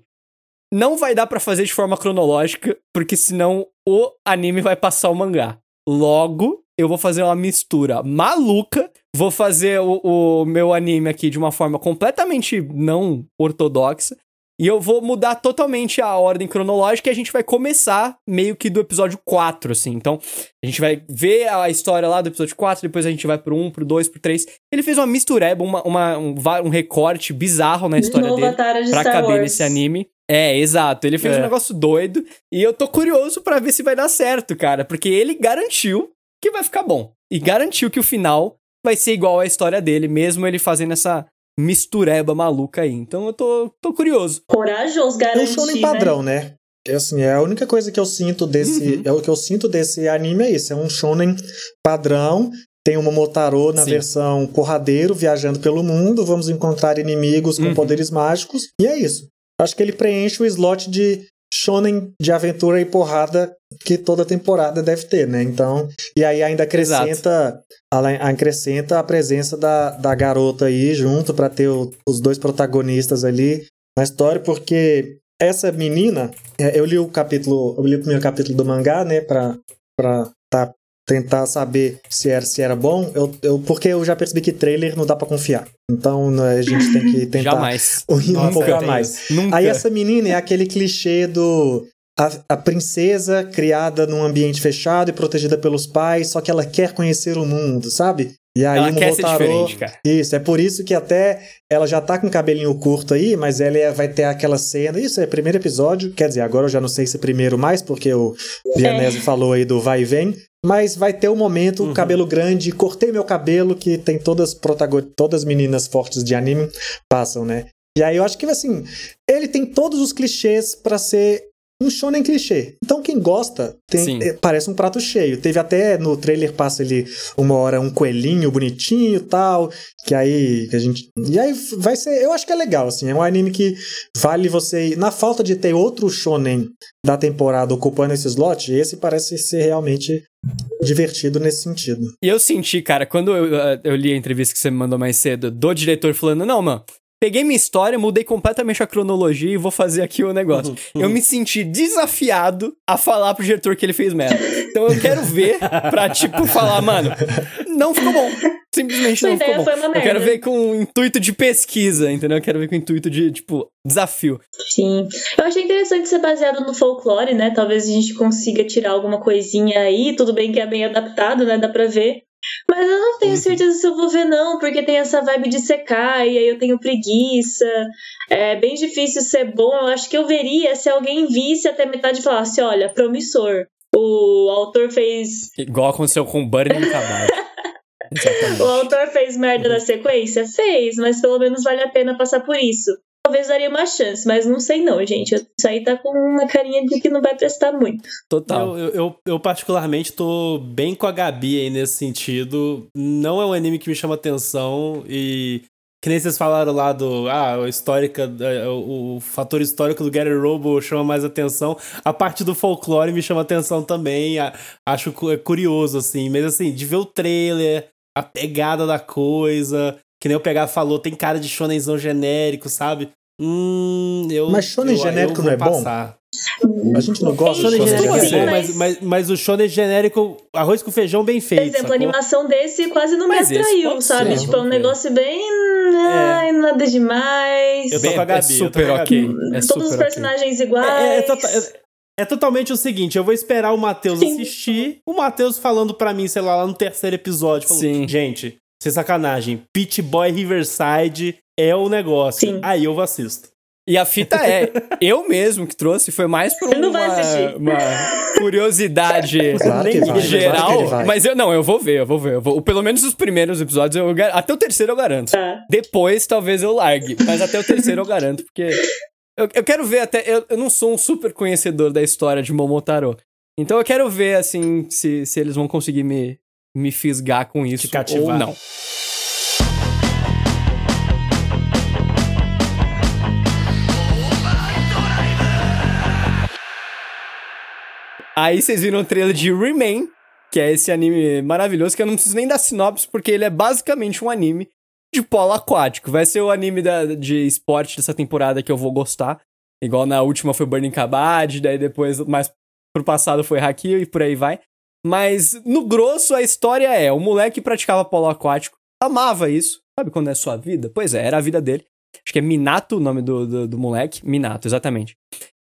não vai dar pra fazer de forma cronológica, porque senão o anime vai passar o mangá. Logo, eu vou fazer uma mistura maluca, vou fazer o, o meu anime aqui de uma forma completamente não ortodoxa. E eu vou mudar totalmente a ordem cronológica e a gente vai começar meio que do episódio 4, assim. Então, a gente vai ver a história lá do episódio 4, depois a gente vai pro 1, pro 2, pro 3. Ele fez uma mistureba, uma, uma- um, um recorte bizarro na
De
história
novo
dele pra
Star
caber
Wars.
nesse anime. É, exato. Ele fez
É.
um negócio doido e eu tô curioso pra ver se vai dar certo, cara, porque ele garantiu que vai ficar bom e garantiu que o final vai ser igual à história dele, mesmo ele fazendo essa mistureba maluca aí. Então eu tô, tô curioso.
Corajoso,
É um shonen
né?
padrão, né? É assim, é a única coisa que eu sinto desse.
Uhum.
É o que eu sinto desse anime é isso. É um shonen padrão. Tem uma Motaro na
Sim.
versão porradeiro, viajando pelo mundo. Vamos encontrar inimigos com
Uhum.
poderes mágicos. E é isso. Acho que ele preenche o slot de shonen de aventura e porrada que toda temporada deve ter, né? Então, e aí ainda acrescenta, além- acrescenta a presença da, da garota aí junto pra ter o- os dois protagonistas ali na história, porque essa menina, é, eu li o capítulo, eu li o primeiro capítulo do mangá, né, pra, pra tá, tentar saber se era, se era bom, eu, eu, porque eu já percebi que trailer não dá pra confiar. Então né, a gente tem que tentar
Jamais.
um
Nossa,
pouco a mais.
Nunca.
Aí essa menina é aquele clichê do a, a princesa criada num ambiente fechado e protegida pelos pais, só que ela quer conhecer o mundo, sabe? E aí
Ela quer ser
Momotaro-
diferente, cara.
Isso, é por isso que até ela já tá com o cabelinho curto aí, mas ela é- vai ter aquela cena. Isso é primeiro episódio, quer dizer, agora eu já não sei se é primeiro mais, porque o Vianese falou aí do vai e vem. Mas vai ter o momento,
Uhum.
cabelo grande, cortei meu cabelo, que tem todas todas as meninas fortes de anime passam, né? E aí eu acho que, assim, ele tem todos os clichês pra ser um shonen clichê. Então quem gosta tem, é, parece um prato cheio. Teve até no trailer passa ali uma hora um coelhinho bonitinho e tal, que aí que a gente e aí vai ser, eu acho que é legal assim, é um anime que vale você na falta de ter outro shonen da temporada ocupando esse slot, esse parece ser realmente divertido nesse sentido.
E eu senti, cara, quando eu, eu li a entrevista que você me mandou mais cedo, do diretor falando, não, mano, peguei minha história, mudei completamente a cronologia e vou fazer aqui o negócio. Eu me senti desafiado a falar pro diretor que ele fez merda. Então eu quero ver pra, tipo, falar, mano, não ficou bom. Simplesmente
Sua
não ficou
ideia
bom.
foi uma
Eu quero ver com intuito de pesquisa, entendeu? Eu quero ver com intuito de, tipo, desafio.
Sim. Eu achei interessante ser baseado no folclore, né? Talvez a gente consiga tirar alguma coisinha aí. Tudo bem que é bem adaptado, né? Dá pra ver. Mas eu não tenho certeza se eu vou ver, não, porque tem essa vibe de secar, e aí eu tenho preguiça. É bem difícil ser bom. Eu acho que eu veria se alguém visse até metade e falasse: olha, promissor. O autor fez.
Igual aconteceu com Burning Caballo. Exatamente.
O autor fez merda na sequência? Fez, mas pelo menos vale a pena passar por isso. Talvez daria uma chance, mas não sei não, gente. Isso aí tá com uma carinha de que não vai prestar muito.
Total.
Eu, eu, eu, particularmente tô bem com a Gabi aí nesse sentido. Não é um anime que me chama atenção e que nem vocês falaram lá do ah, a histórica, eh, o, o fator histórico do Gary Robo chama mais atenção. A parte do folclore me chama atenção também. a- acho é curioso assim, mas assim, de ver o trailer, a pegada da coisa, que nem o Pegar falou, tem cara de shonenzão genérico, sabe? Hum, eu
Mas shonen
eu- eu
genérico
vou
não é bom?
passar.
A gente não gosta de shonen
genérico é
Sim,
bom, mas,
mas-
mas, o shonen genérico, arroz com feijão bem
Por
feito.
exemplo, a
sacou?
animação desse quase não
Mas
me atraiu, sabe?
ser,
tipo, é um negócio bem. Ai, nada demais.
Eu tô com a
é
Gabi, eu tô
super
a
ok. É
Todos
super
os personagens
É,
iguais.
é, é tota- é- é totalmente o seguinte, eu vou esperar o Matheus assistir, o Matheus falando pra mim, sei lá, lá no terceiro episódio, falou,
Sim.
gente, sem sacanagem, Pit Boy Riverside é o negócio.
Sim.
Aí eu assisto.
E a fita é, eu mesmo que trouxe, foi mais por uma,
assistir.
uma curiosidade
Claro que vai, claro que
geral.
ele vai.
Mas eu não, eu vou ver, eu vou ver. Eu vou, pelo menos os primeiros episódios, eu, até o terceiro eu garanto.
Tá.
Depois talvez eu largue, mas até o terceiro eu garanto, porque eu, eu quero ver até. Eu, eu não sou um super conhecedor da história de Momotaro. Então eu quero ver, assim, se, se eles vão conseguir me, me fisgar com isso ou não. Aí vocês viram o trailer de Remain, que é esse anime maravilhoso, que eu não preciso nem dar sinopse, porque ele é basicamente um anime de polo aquático. Vai ser o anime da- de esporte dessa temporada que eu vou gostar. Igual na última foi Burning Kabad, daí depois, mais pro passado foi Haki e por aí vai. Mas, no grosso, a história é: o moleque praticava polo aquático, amava isso. Sabe quando é sua vida? Pois é, era a vida dele. Acho que é Minato o nome do, do, do moleque. Minato, exatamente.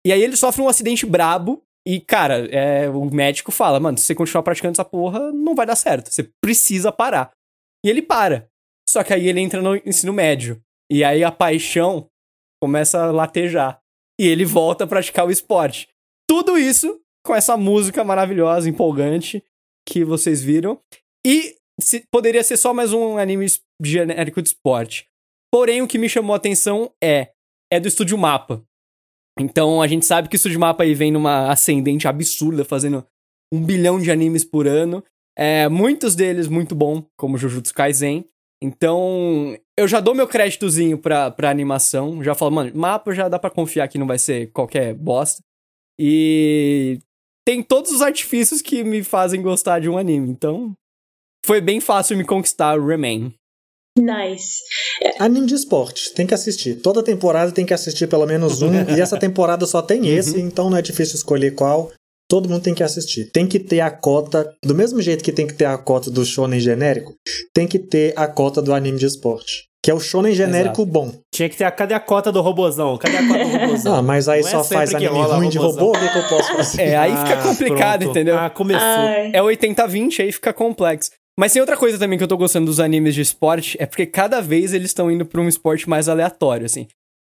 E aí ele sofre um acidente brabo. E, cara, é, o médico fala: mano, se você continuar praticando essa porra, não vai dar certo. Você precisa parar. E ele para. Só que aí ele entra no ensino médio. E aí a paixão começa a latejar. E ele volta a praticar o esporte. Tudo isso com essa música maravilhosa, empolgante, que vocês viram. E se- poderia ser só mais um anime genérico de esporte. Porém, o que me chamou a atenção é, é do Estúdio Mapa. Então, a gente sabe que o Estúdio Mapa aí vem numa ascendente absurda, fazendo um bilhão de animes por ano. É, muitos deles muito bom, como Jujutsu Kaisen. Então, eu já dou meu créditozinho pra, pra animação. Já falo, mano, mapa já dá pra confiar que não vai ser qualquer bosta. E tem todos os artifícios que me fazem gostar de um anime. Então, foi bem fácil me conquistar o Remain.
Nice.
Anime de esporte, tem que assistir. Toda temporada tem que assistir pelo menos um. e essa temporada só tem esse, então não é difícil escolher qual. Todo mundo tem que assistir. Tem que ter a cota, do mesmo jeito que tem que ter a cota do shonen genérico, tem que ter a cota do anime de esporte. Que é o shonen genérico bom.
Tinha que ter a, cadê a cota do robozão? Cadê a cota do robozão?
Ah, mas aí
Não é
só
sempre
faz anime ruim de robô, o que, eu posso fazer?
É, aí fica
Ah,
complicado,
pronto.
entendeu?
Ah, começou.
Ai.
É 80-20, aí fica complexo. Mas tem outra coisa também que eu tô gostando dos animes de esporte, é porque cada vez eles estão indo pra um esporte mais aleatório, assim.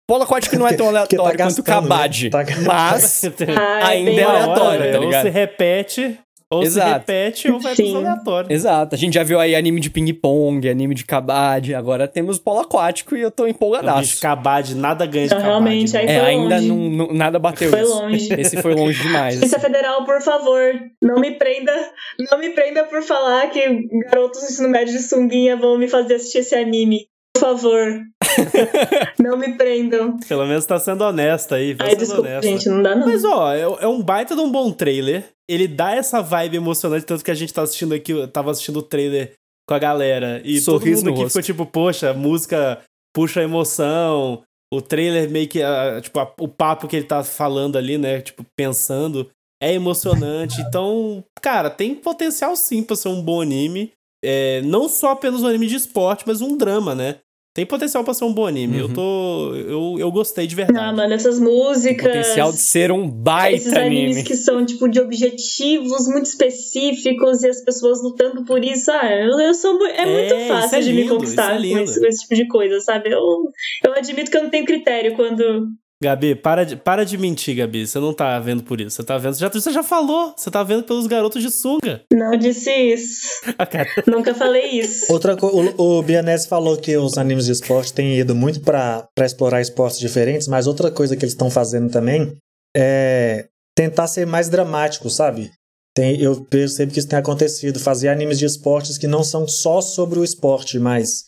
Polo aquático não é tão
Porque tá
aleatório quanto o
gastando, né?
Kabaddi,
Tá-
mas
Ai,
ainda é aleatório,
hora,
tá
ou
ligado?
se repete, Ou
Exato.
se repete ou vai
Sim.
pros aleatórios.
Exato. A gente já viu aí anime de ping-pong, anime de kabaddi, agora temos polo aquático e eu tô empolgadaço.
Cabade, nada ganha de
Não,
Cabade.
realmente, aí
né?
É,
foi
ainda
longe.
não, não- nada bateu
Foi
isso.
longe.
Esse foi longe demais.
Polícia
assim.
Federal, por favor, não me prenda, não me prenda por falar que garotos do ensino médio de sunguinha vão me fazer assistir esse anime. Por favor. não me prendam.
Pelo menos tá sendo honesta aí.
Ai,
sendo
desculpa,
honesta.
gente, não dá não.
Mas, ó, é, é um baita de um bom trailer. Ele dá essa vibe emocionante, tanto que a gente tá assistindo aqui, eu tava assistindo o trailer com a galera. E
Sorriso
todo
no
mundo aqui
rosto.
ficou tipo, poxa, a música puxa a emoção. O trailer meio que, ah, tipo, a- o papo que ele tá falando ali, né? Tipo, pensando, é emocionante. Então, cara, tem potencial sim pra ser um bom anime. É, não só apenas um anime de esporte, mas um drama, né? Tem potencial pra ser um bom anime. Eu
Uhum.
tô. Eu, eu gostei de verdade.
Ah, mano, essas músicas.
Potencial de ser um
Esses
baita
animes
anime.
que são, tipo, de objetivos muito específicos e as pessoas lutando por isso. Ah, eu, eu sou mu- É muito
É,
fácil
é
de
lindo,
me conquistar
isso é
com, esse, com esse tipo de coisa, sabe? Eu, eu admito que eu não tenho critério quando.
Gabi, para de, para de mentir, Gabi. Você não tá vendo por isso. Você tá vendo. Você já, você já falou. Você tá vendo pelos garotos de sunga.
Não disse isso.
Ah, cara.
Nunca falei isso.
Outra co- o, o Bianese falou que os animes de esporte têm ido muito pra explorar esportes diferentes, mas outra coisa que eles estão fazendo também é tentar ser mais dramático, sabe? Tem, eu percebo que isso tem acontecido, fazer animes de esportes que não são só sobre o esporte, mas,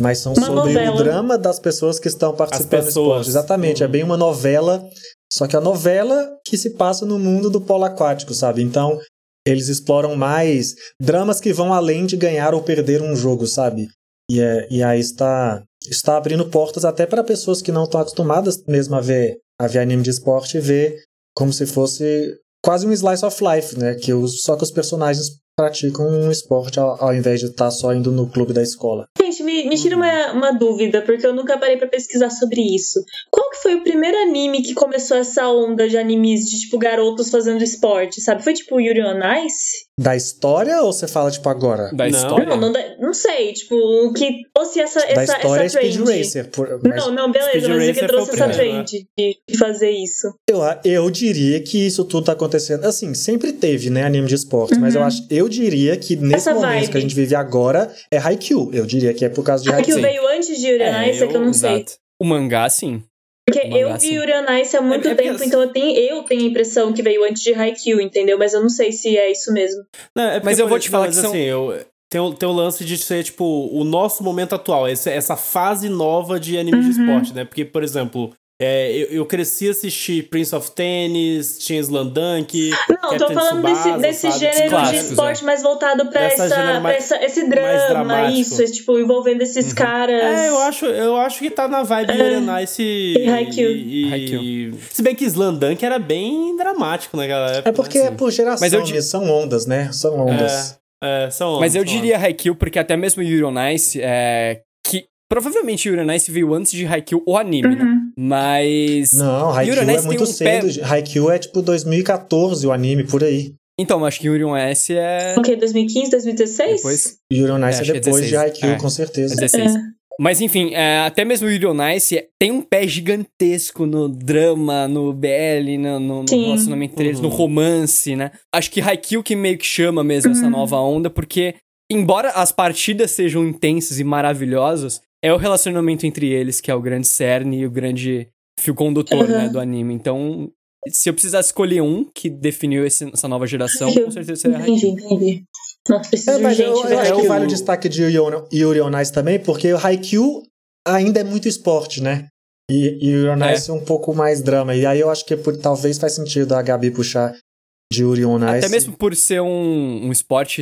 mas são
Uma
sobre
novela.
o drama das pessoas que estão participando do
pessoas.
esporte. Exatamente, é bem uma novela, só que a novela que se passa no mundo do polo aquático, sabe? Então, eles exploram mais dramas que vão além de ganhar ou perder um jogo, sabe? E, é, e aí está, está abrindo portas até para pessoas que não estão acostumadas mesmo a ver, a ver anime de esporte e ver como se fosse quase um slice of life, né? Que os, só que os personagens praticam um esporte ao, ao invés de estar só indo no clube da escola.
Gente, me, me tira uma, uma dúvida, porque eu nunca parei pra pesquisar sobre isso. Qual que foi o primeiro anime que começou essa onda de animes de, tipo, garotos fazendo esporte, sabe? Foi, tipo, Yuri on Ice?
Da história ou você fala, tipo, agora?
Da
Não.
história.
Não, não, da- não sei, tipo, o que trouxe essa,
da
essa,
história é
essa
Speed
trend.
Racer. Por, mas
Não, não, beleza,
Speed
mas o que
Racer
trouxe essa
primeiro,
trend de, de fazer isso?
eu, eu diria que isso tudo tá acontecendo. Assim, sempre teve, né, anime de esporte, mas eu acho, eu diria que nesse
Uhum. Essa
momento
vibe.
que a gente vive agora é Haikyuu. Eu diria que é por causa de
Aqui
Haikyuu.
veio antes de Yuri
É,
Ice, é que eu não sei.
Exato. O mangá, sim.
Porque eu vi
sim.
Yuri on Ice há muito
É- é porque
tempo,
assim-
então eu tenho, eu tenho a impressão que veio antes de Haikyuu, entendeu? Mas eu não sei se é isso mesmo.
Não, é porque,
Mas eu vou te falar que são-
assim, eu, tem, o, tem o lance de ser, tipo, o nosso momento atual, esse- essa fase nova de anime de
Uhum.
esporte, né? Porque, por exemplo, é, eu, eu cresci a assistir Prince of Tennis, tinha Slandunk.
Não, tô
Captain
falando desse,
Tsubasa,
desse gênero de
Clássicos,
esporte mais voltado pra,
Dessa
essa,
gênero
pra
mais-
essa- esse
mais
drama, isso, é, tipo, envolvendo esses
Uhum.
caras.
É, eu acho, eu acho que tá na vibe
É.
Yuri Nice e,
E Haikyuu.
e-. Se bem que Slandunk era bem dramático naquela época.
É porque
né?
é por geração,
Mas eu di-
né? são ondas, né? São ondas.
É, são
Mas eu
são
diria Haikyuu, porque até mesmo Yuri on Ice, é, provavelmente Yuri on Ice veio antes de Haikyuu, o anime, né?
Uhum.
Mas...
Não, Haikyuu é muito
um pé-
cedo. Haikyuu é tipo 2014 o anime, por aí.
Então, eu acho que Yuri on Ice é...
O quê? 2015, 2016?
Depois...
Yuri on
É,
Ice é,
é
depois
16.
de Haikyuu,
É.
com certeza.
É 16. Mas enfim, é, até mesmo o Yuri on Ice é- tem um pé gigantesco no drama, no BL, no, no- no relacionamento entre eles, no
Uhum.
romance, né? Acho que Haikyuu que meio que chama mesmo essa
Uhum.
nova onda, porque embora as partidas sejam intensas e maravilhosas, é o relacionamento entre eles que é o grande cerne e o grande fio condutor,
Uhum.
né, do anime. Então, se eu precisasse escolher um que definiu esse- essa nova geração,
Haikyuu.
com certeza seria Haikyuu.
Entendi, entendi. Nossa, preciso
É, mas
urgente
eu, eu acho que vale o destaque de Yuri on- on Ice também, porque o Haikyuu ainda é muito esporte, né? E, e Yuri on
É.
Ice é um pouco mais drama. E aí eu acho que por- talvez faz sentido a Gabi puxar de Yuri on Ice.
Até mesmo por ser um, um esporte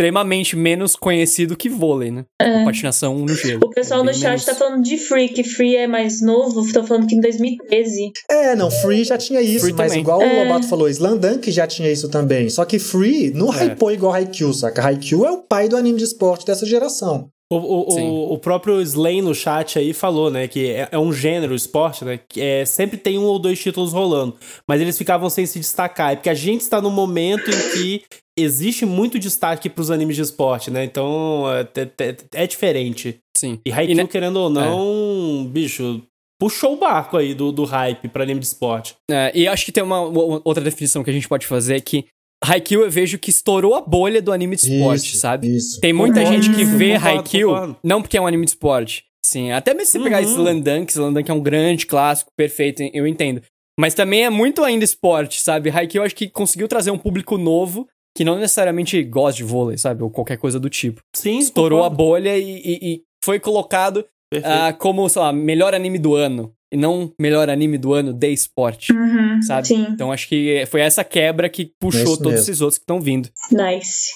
extremamente menos conhecido que vôlei, né?
É.
Patinação no gelo.
O pessoal
É
no chat
menos-
tá falando de Free, que Free é mais novo, tô falando que em 2013.
É, não, Free já tinha isso,
Free
mas
também.
igual
É.
o Lobato falou, Slandunk já tinha isso também. Só que Free não
É.
hypou igual Haikyuu, saca? Haikyuu é o pai do anime de esporte dessa geração.
O, o, o, o próprio Slay no chat aí falou, né, que é, é um gênero, o esporte, né, que é, sempre tem um ou dois títulos rolando, mas eles ficavam sem se destacar, é porque a gente está num momento em que existe muito destaque pros animes de esporte, né, então é, é- é diferente.
Sim.
E Haikyuu,
E ne-
querendo ou não, bicho, puxou o barco aí do, do hype pra anime de esporte.
É, e acho que tem uma, uma outra definição que a gente pode fazer que Haikyuu eu vejo que estourou a bolha do anime de esporte,
Isso,
sabe?
Isso.
Tem muita
Concordo,
gente que vê
concordo,
Haikyuu
concordo.
não porque é um anime de esporte. Sim, até mesmo se você pegar
Uhum.
Slam Dunk, Slam Dunk é um grande clássico, perfeito, eu entendo. Mas também é muito ainda esporte, sabe? Haikyuu eu acho que conseguiu trazer um público novo que não necessariamente gosta de vôlei, sabe? Ou qualquer coisa do tipo.
Sim,
Estourou a bolha e, e- e foi colocado ah, como, sei lá, melhor anime do ano. E não melhor anime do ano de esporte,
Uhum,
sabe?
Sim,
Então acho que foi essa quebra que puxou
É isso
todos
mesmo.
esses outros que estão vindo.
nice.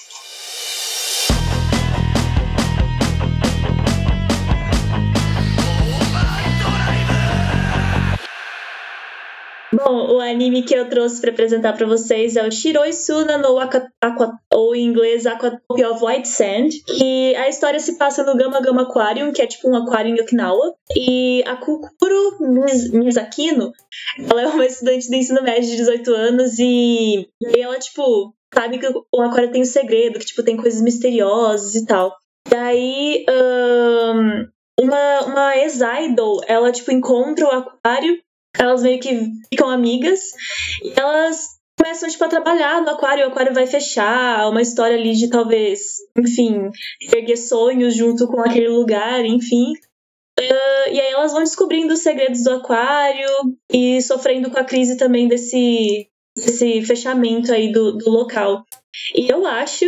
Bom, o anime que eu trouxe pra apresentar pra vocês é o Shiroi Suna no Aqua, Aqua- ou em inglês Aquatopia of White Sand, que a história se passa no Gama Gama Aquarium, que é tipo um aquário em Okinawa, e a Kukuro Miz- Mizakino, ela é uma estudante do ensino médio de 18 anos e, e ela, tipo, sabe que o aquário tem um segredo, que, tipo, tem coisas misteriosas e tal. Daí, ahn, uma, uma ex-idol, ela, tipo, encontra o aquário, elas meio que ficam amigas, e elas começam, tipo, a trabalhar no aquário, o aquário vai fechar, uma história ali de talvez, enfim, erguer sonhos junto com aquele lugar, enfim. Ah, e aí elas vão descobrindo os segredos do aquário e sofrendo com a crise também desse, desse fechamento aí do, do local. E eu acho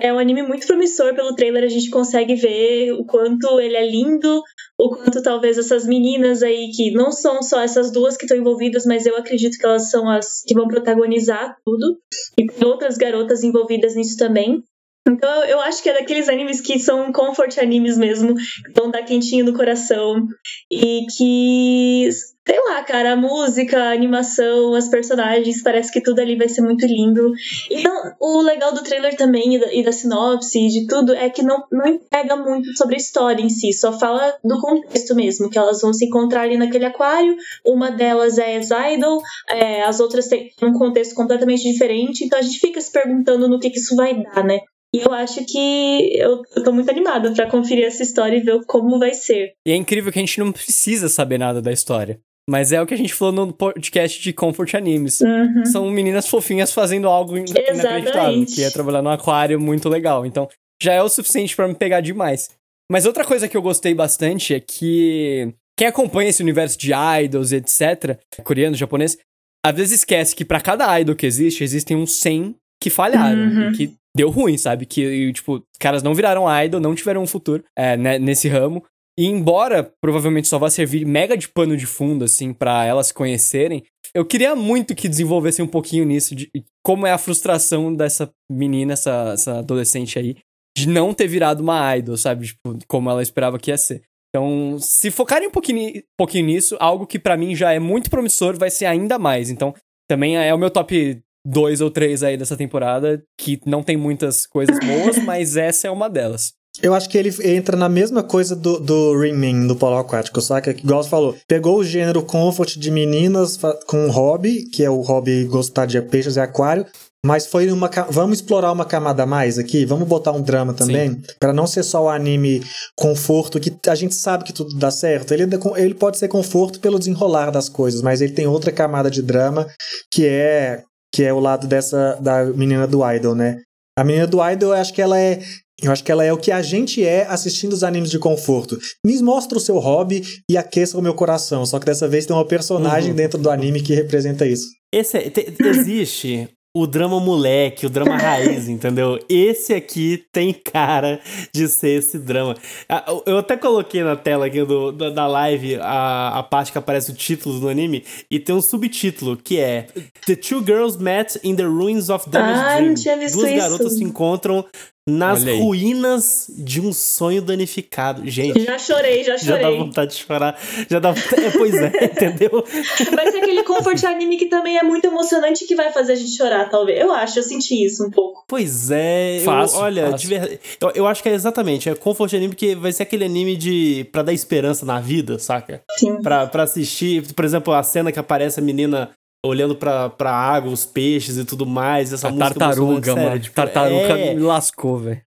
é um anime muito promissor pelo trailer, a gente consegue ver o quanto ele é lindo, o quanto talvez essas meninas aí, que não são só essas duas que estão envolvidas, mas eu acredito que elas são as que vão protagonizar tudo. E tem outras garotas envolvidas nisso também. Então eu- acho que é daqueles animes que são comfort animes mesmo, que vão dar quentinho no coração. E que, sei lá, cara, a música, a animação, as personagens, parece que tudo ali vai ser muito lindo. Então, o legal do trailer também e da, e da sinopse e de tudo é que não, não entrega muito sobre a história em si, só fala do contexto mesmo, que elas vão se encontrar ali naquele aquário, uma delas é ex-idol, é, as outras têm um contexto completamente diferente, então a gente fica se perguntando no que, que isso vai dar, né? E eu acho que eu, tô muito animada pra conferir essa história e ver como vai ser.
E é incrível que a gente não precisa saber nada da história. Mas é o que a gente falou no podcast de Comfort Animes.
Uhum.
São meninas fofinhas fazendo algo in- inacreditável, que é trabalhar num aquário muito legal. Então, já é o suficiente pra me pegar demais. Mas outra coisa que eu gostei bastante é que quem acompanha esse universo de idols, etc, coreano, japonês, às vezes esquece que pra cada idol que existe, existem uns 100 que falharam,
Uhum.
que deu ruim, sabe? Que, tipo, os caras não viraram idol, não tiveram um futuro é, né, nesse ramo. E embora provavelmente só vá servir mega de pano de fundo, assim, pra elas se conhecerem, eu queria muito que desenvolvessem um pouquinho nisso, de como é a frustração dessa menina, essa, essa adolescente aí, de não ter virado uma idol, sabe? Tipo, como ela esperava que ia ser. Então, se focarem um pouquinho, pouquinho nisso, algo que pra mim já é muito promissor, vai ser ainda mais. Então, também é o meu top 2 ou 3 aí dessa temporada, que não tem muitas coisas boas, mas essa é uma delas.
Eu acho que ele entra na mesma coisa do, do Ringmin, do polo aquático, saca? Igual você falou, pegou o gênero comfort de meninas com hobby, que é o hobby gostar de peixes e aquário, mas foi uma. Vamos explorar uma camada a mais aqui? Vamos botar um drama também? Pra não ser só o anime conforto, que a gente sabe que tudo dá certo. Ele, ele pode ser conforto pelo desenrolar das coisas, mas ele tem outra camada de drama que é que é o lado dessa da menina do idol, né? A menina do idol, eu acho que ela é eu acho que ela é o que a gente é assistindo os animes de conforto. Me mostra o seu hobby e aqueça o meu coração. Só que dessa vez tem uma personagem
Uhum.
dentro do anime que representa isso.
Esse é- te- existe o drama moleque, o drama raiz, entendeu? Esse aqui tem cara de ser esse drama. Ah, eu- até coloquei na tela aqui do, da, da live a, a parte que aparece o título do anime e tem um subtítulo que é The Two Girls Met in the Ruins of Devil's
Ah,
Dream.
não tinha visto
Duas
isso.
garotas se encontram nas ruínas de um sonho danificado. Gente,
Já chorei, já
já dá
chorei.
vontade de chorar. Já dá vontade... é, Pois é, entendeu?
Vai ser aquele comfort anime que também é muito emocionante e que vai fazer a gente chorar, talvez. Eu acho, eu senti isso um pouco.
Pois é, eu-
Fácil,
olha,
fácil.
de verdade, eu, eu acho que é exatamente, é comfort anime porque vai ser aquele anime de pra dar esperança na vida, saca?
Sim.
Pra, pra assistir, por exemplo, a cena que aparece a menina olhando pra, pra água, os peixes e tudo mais, essa
A
música
tartaruga, mano.
tipo,
tartaruga
é,
me lascou, velho.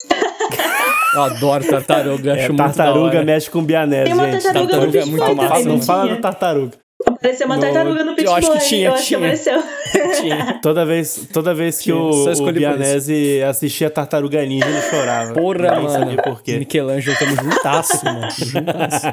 Eu adoro tartaruga,
é,
acho muito da
tartaruga mexe com bianese, gente.
tartaruga,
Tartaruga
muito
é muito
fofa
Não fala, não
massa,
da tartaruga.
Pareceu uma
No-
tartaruga no Pit
eu acho que tinha,
eu acho
tinha.
que apareceu.
Tinha.
Toda vez, toda vez que
Tinha,
o, o Bianese assistia Tartaruga Ninja, ele chorava.
Porra,
Nem
mano.
sabia por quê.
Michelangelo, tamo juntasso, mano. Juntasso.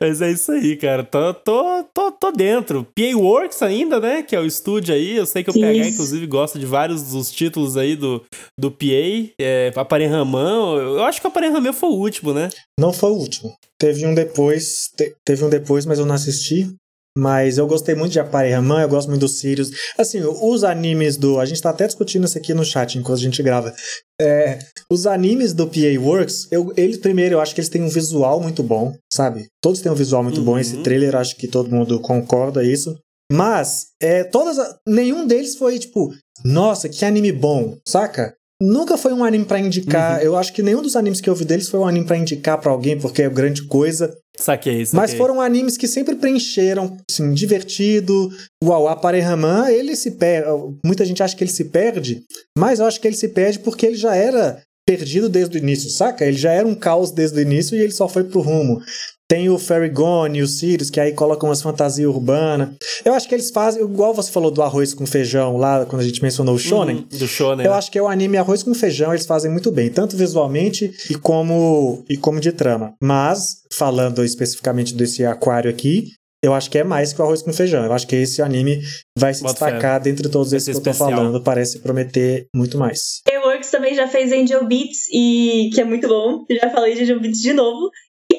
Mas é isso aí, cara. Tô, tô, tô, tô dentro. PA Works ainda, né? Que é o estúdio aí. Eu sei que o PH,
Isso.
inclusive, gosta de vários dos títulos aí do, do PA. É, Aparelho Ramão. Eu acho que o Aparelho Ramão foi o último, né?
Não foi o último. Teve um depois, te- teve um depois, mas eu não assisti. Mas eu gostei muito de Apare Raman, eu gosto muito do Sirius. Assim, os animes do. A gente tá até discutindo isso aqui no chat enquanto a gente grava. É, os animes do PA Works, eu, eles primeiro, eu acho que eles têm um visual muito bom, sabe? Todos têm um visual muito bom.
Uhum.
Esse trailer, acho que todo mundo concorda isso. Mas, é, todas. Nenhum deles foi tipo, nossa, que anime bom, saca? Nunca foi um anime pra indicar. Eu acho que nenhum dos animes que eu vi deles foi um anime pra indicar pra alguém, porque é grande coisa.
Saquei, saquei.
Mas foram animes que sempre preencheram, assim, divertido. O Aparehaman, ele se perde. Muita gente acha que ele se perde, mas eu acho que ele se perde porque ele já era perdido desde o início, saca? Ele já era um caos desde o início e ele só foi pro rumo. Tem o Ferrigone e o Sirius, que aí colocam umas fantasias urbanas. Eu acho que eles fazem, igual você falou do arroz com feijão lá, quando a gente mencionou o Shonen.
Uhum, do Shonen.
Eu
né?
acho que é o anime Arroz com Feijão, eles fazem muito bem, tanto visualmente e como, e como de trama. Mas, falando especificamente desse aquário aqui, eu acho que é mais que o Arroz com Feijão. Eu acho que esse anime vai se
Bota
destacar dentre todos esses
ser
que eu tô
especial.
falando. Parece prometer muito mais.
A Works também já fez Angel Beats, e que é muito bom. Já falei de Angel Beats de novo.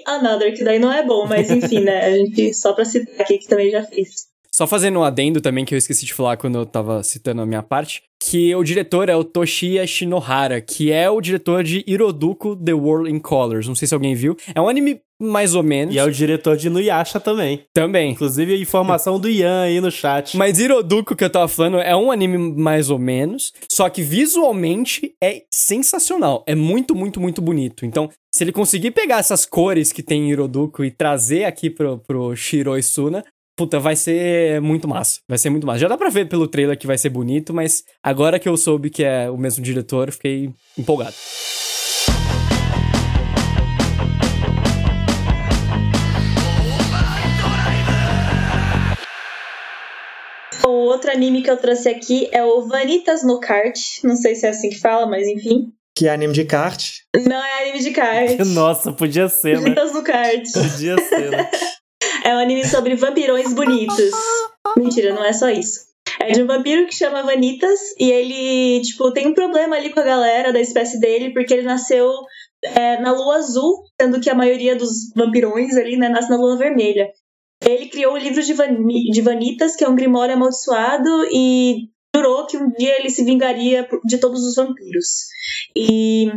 Another, que daí não é bom, mas enfim, né? A gente, só pra citar aqui, que também já fez.
Só fazendo um adendo também que eu esqueci de falar quando eu tava citando a minha parte, que o diretor é o Toshiya Shinohara, que é o diretor de Hiroduko The World in Colors. Não sei se alguém viu. É um anime mais ou menos.
E é o diretor de Nuyasha também.
Também.
Inclusive, a informação do Ian aí no chat.
Mas Hiroduko que eu tava falando é um anime mais ou menos, só que visualmente é sensacional. É muito, muito, muito bonito. Então, se ele conseguir pegar essas cores que tem em Hiroduko e trazer aqui pro, pro Shiro Suna, puta, vai ser muito massa. Vai ser muito massa. Já dá pra ver pelo trailer que vai ser bonito, mas agora que eu soube que é o mesmo diretor, fiquei empolgado.
O outro anime que eu trouxe aqui é o Vanitas no Kart. Não sei se é assim que fala, mas enfim.
Que é anime de kart.
Não é anime de kart.
Nossa, podia ser, né?
Vanitas no Kart.
Podia ser, né?
É um anime sobre vampirões bonitos. Mentira, não é só isso. É de um vampiro que chama Vanitas e ele, tipo, tem um problema ali com a galera da espécie dele, porque ele nasceu é, na lua azul, sendo que a maioria dos vampirões ali, né, nasce na lua vermelha. Ele criou o livro de, Vani- de Vanitas, que é um grimório amaldiçoado, e jurou que um dia ele se vingaria de todos os vampiros. E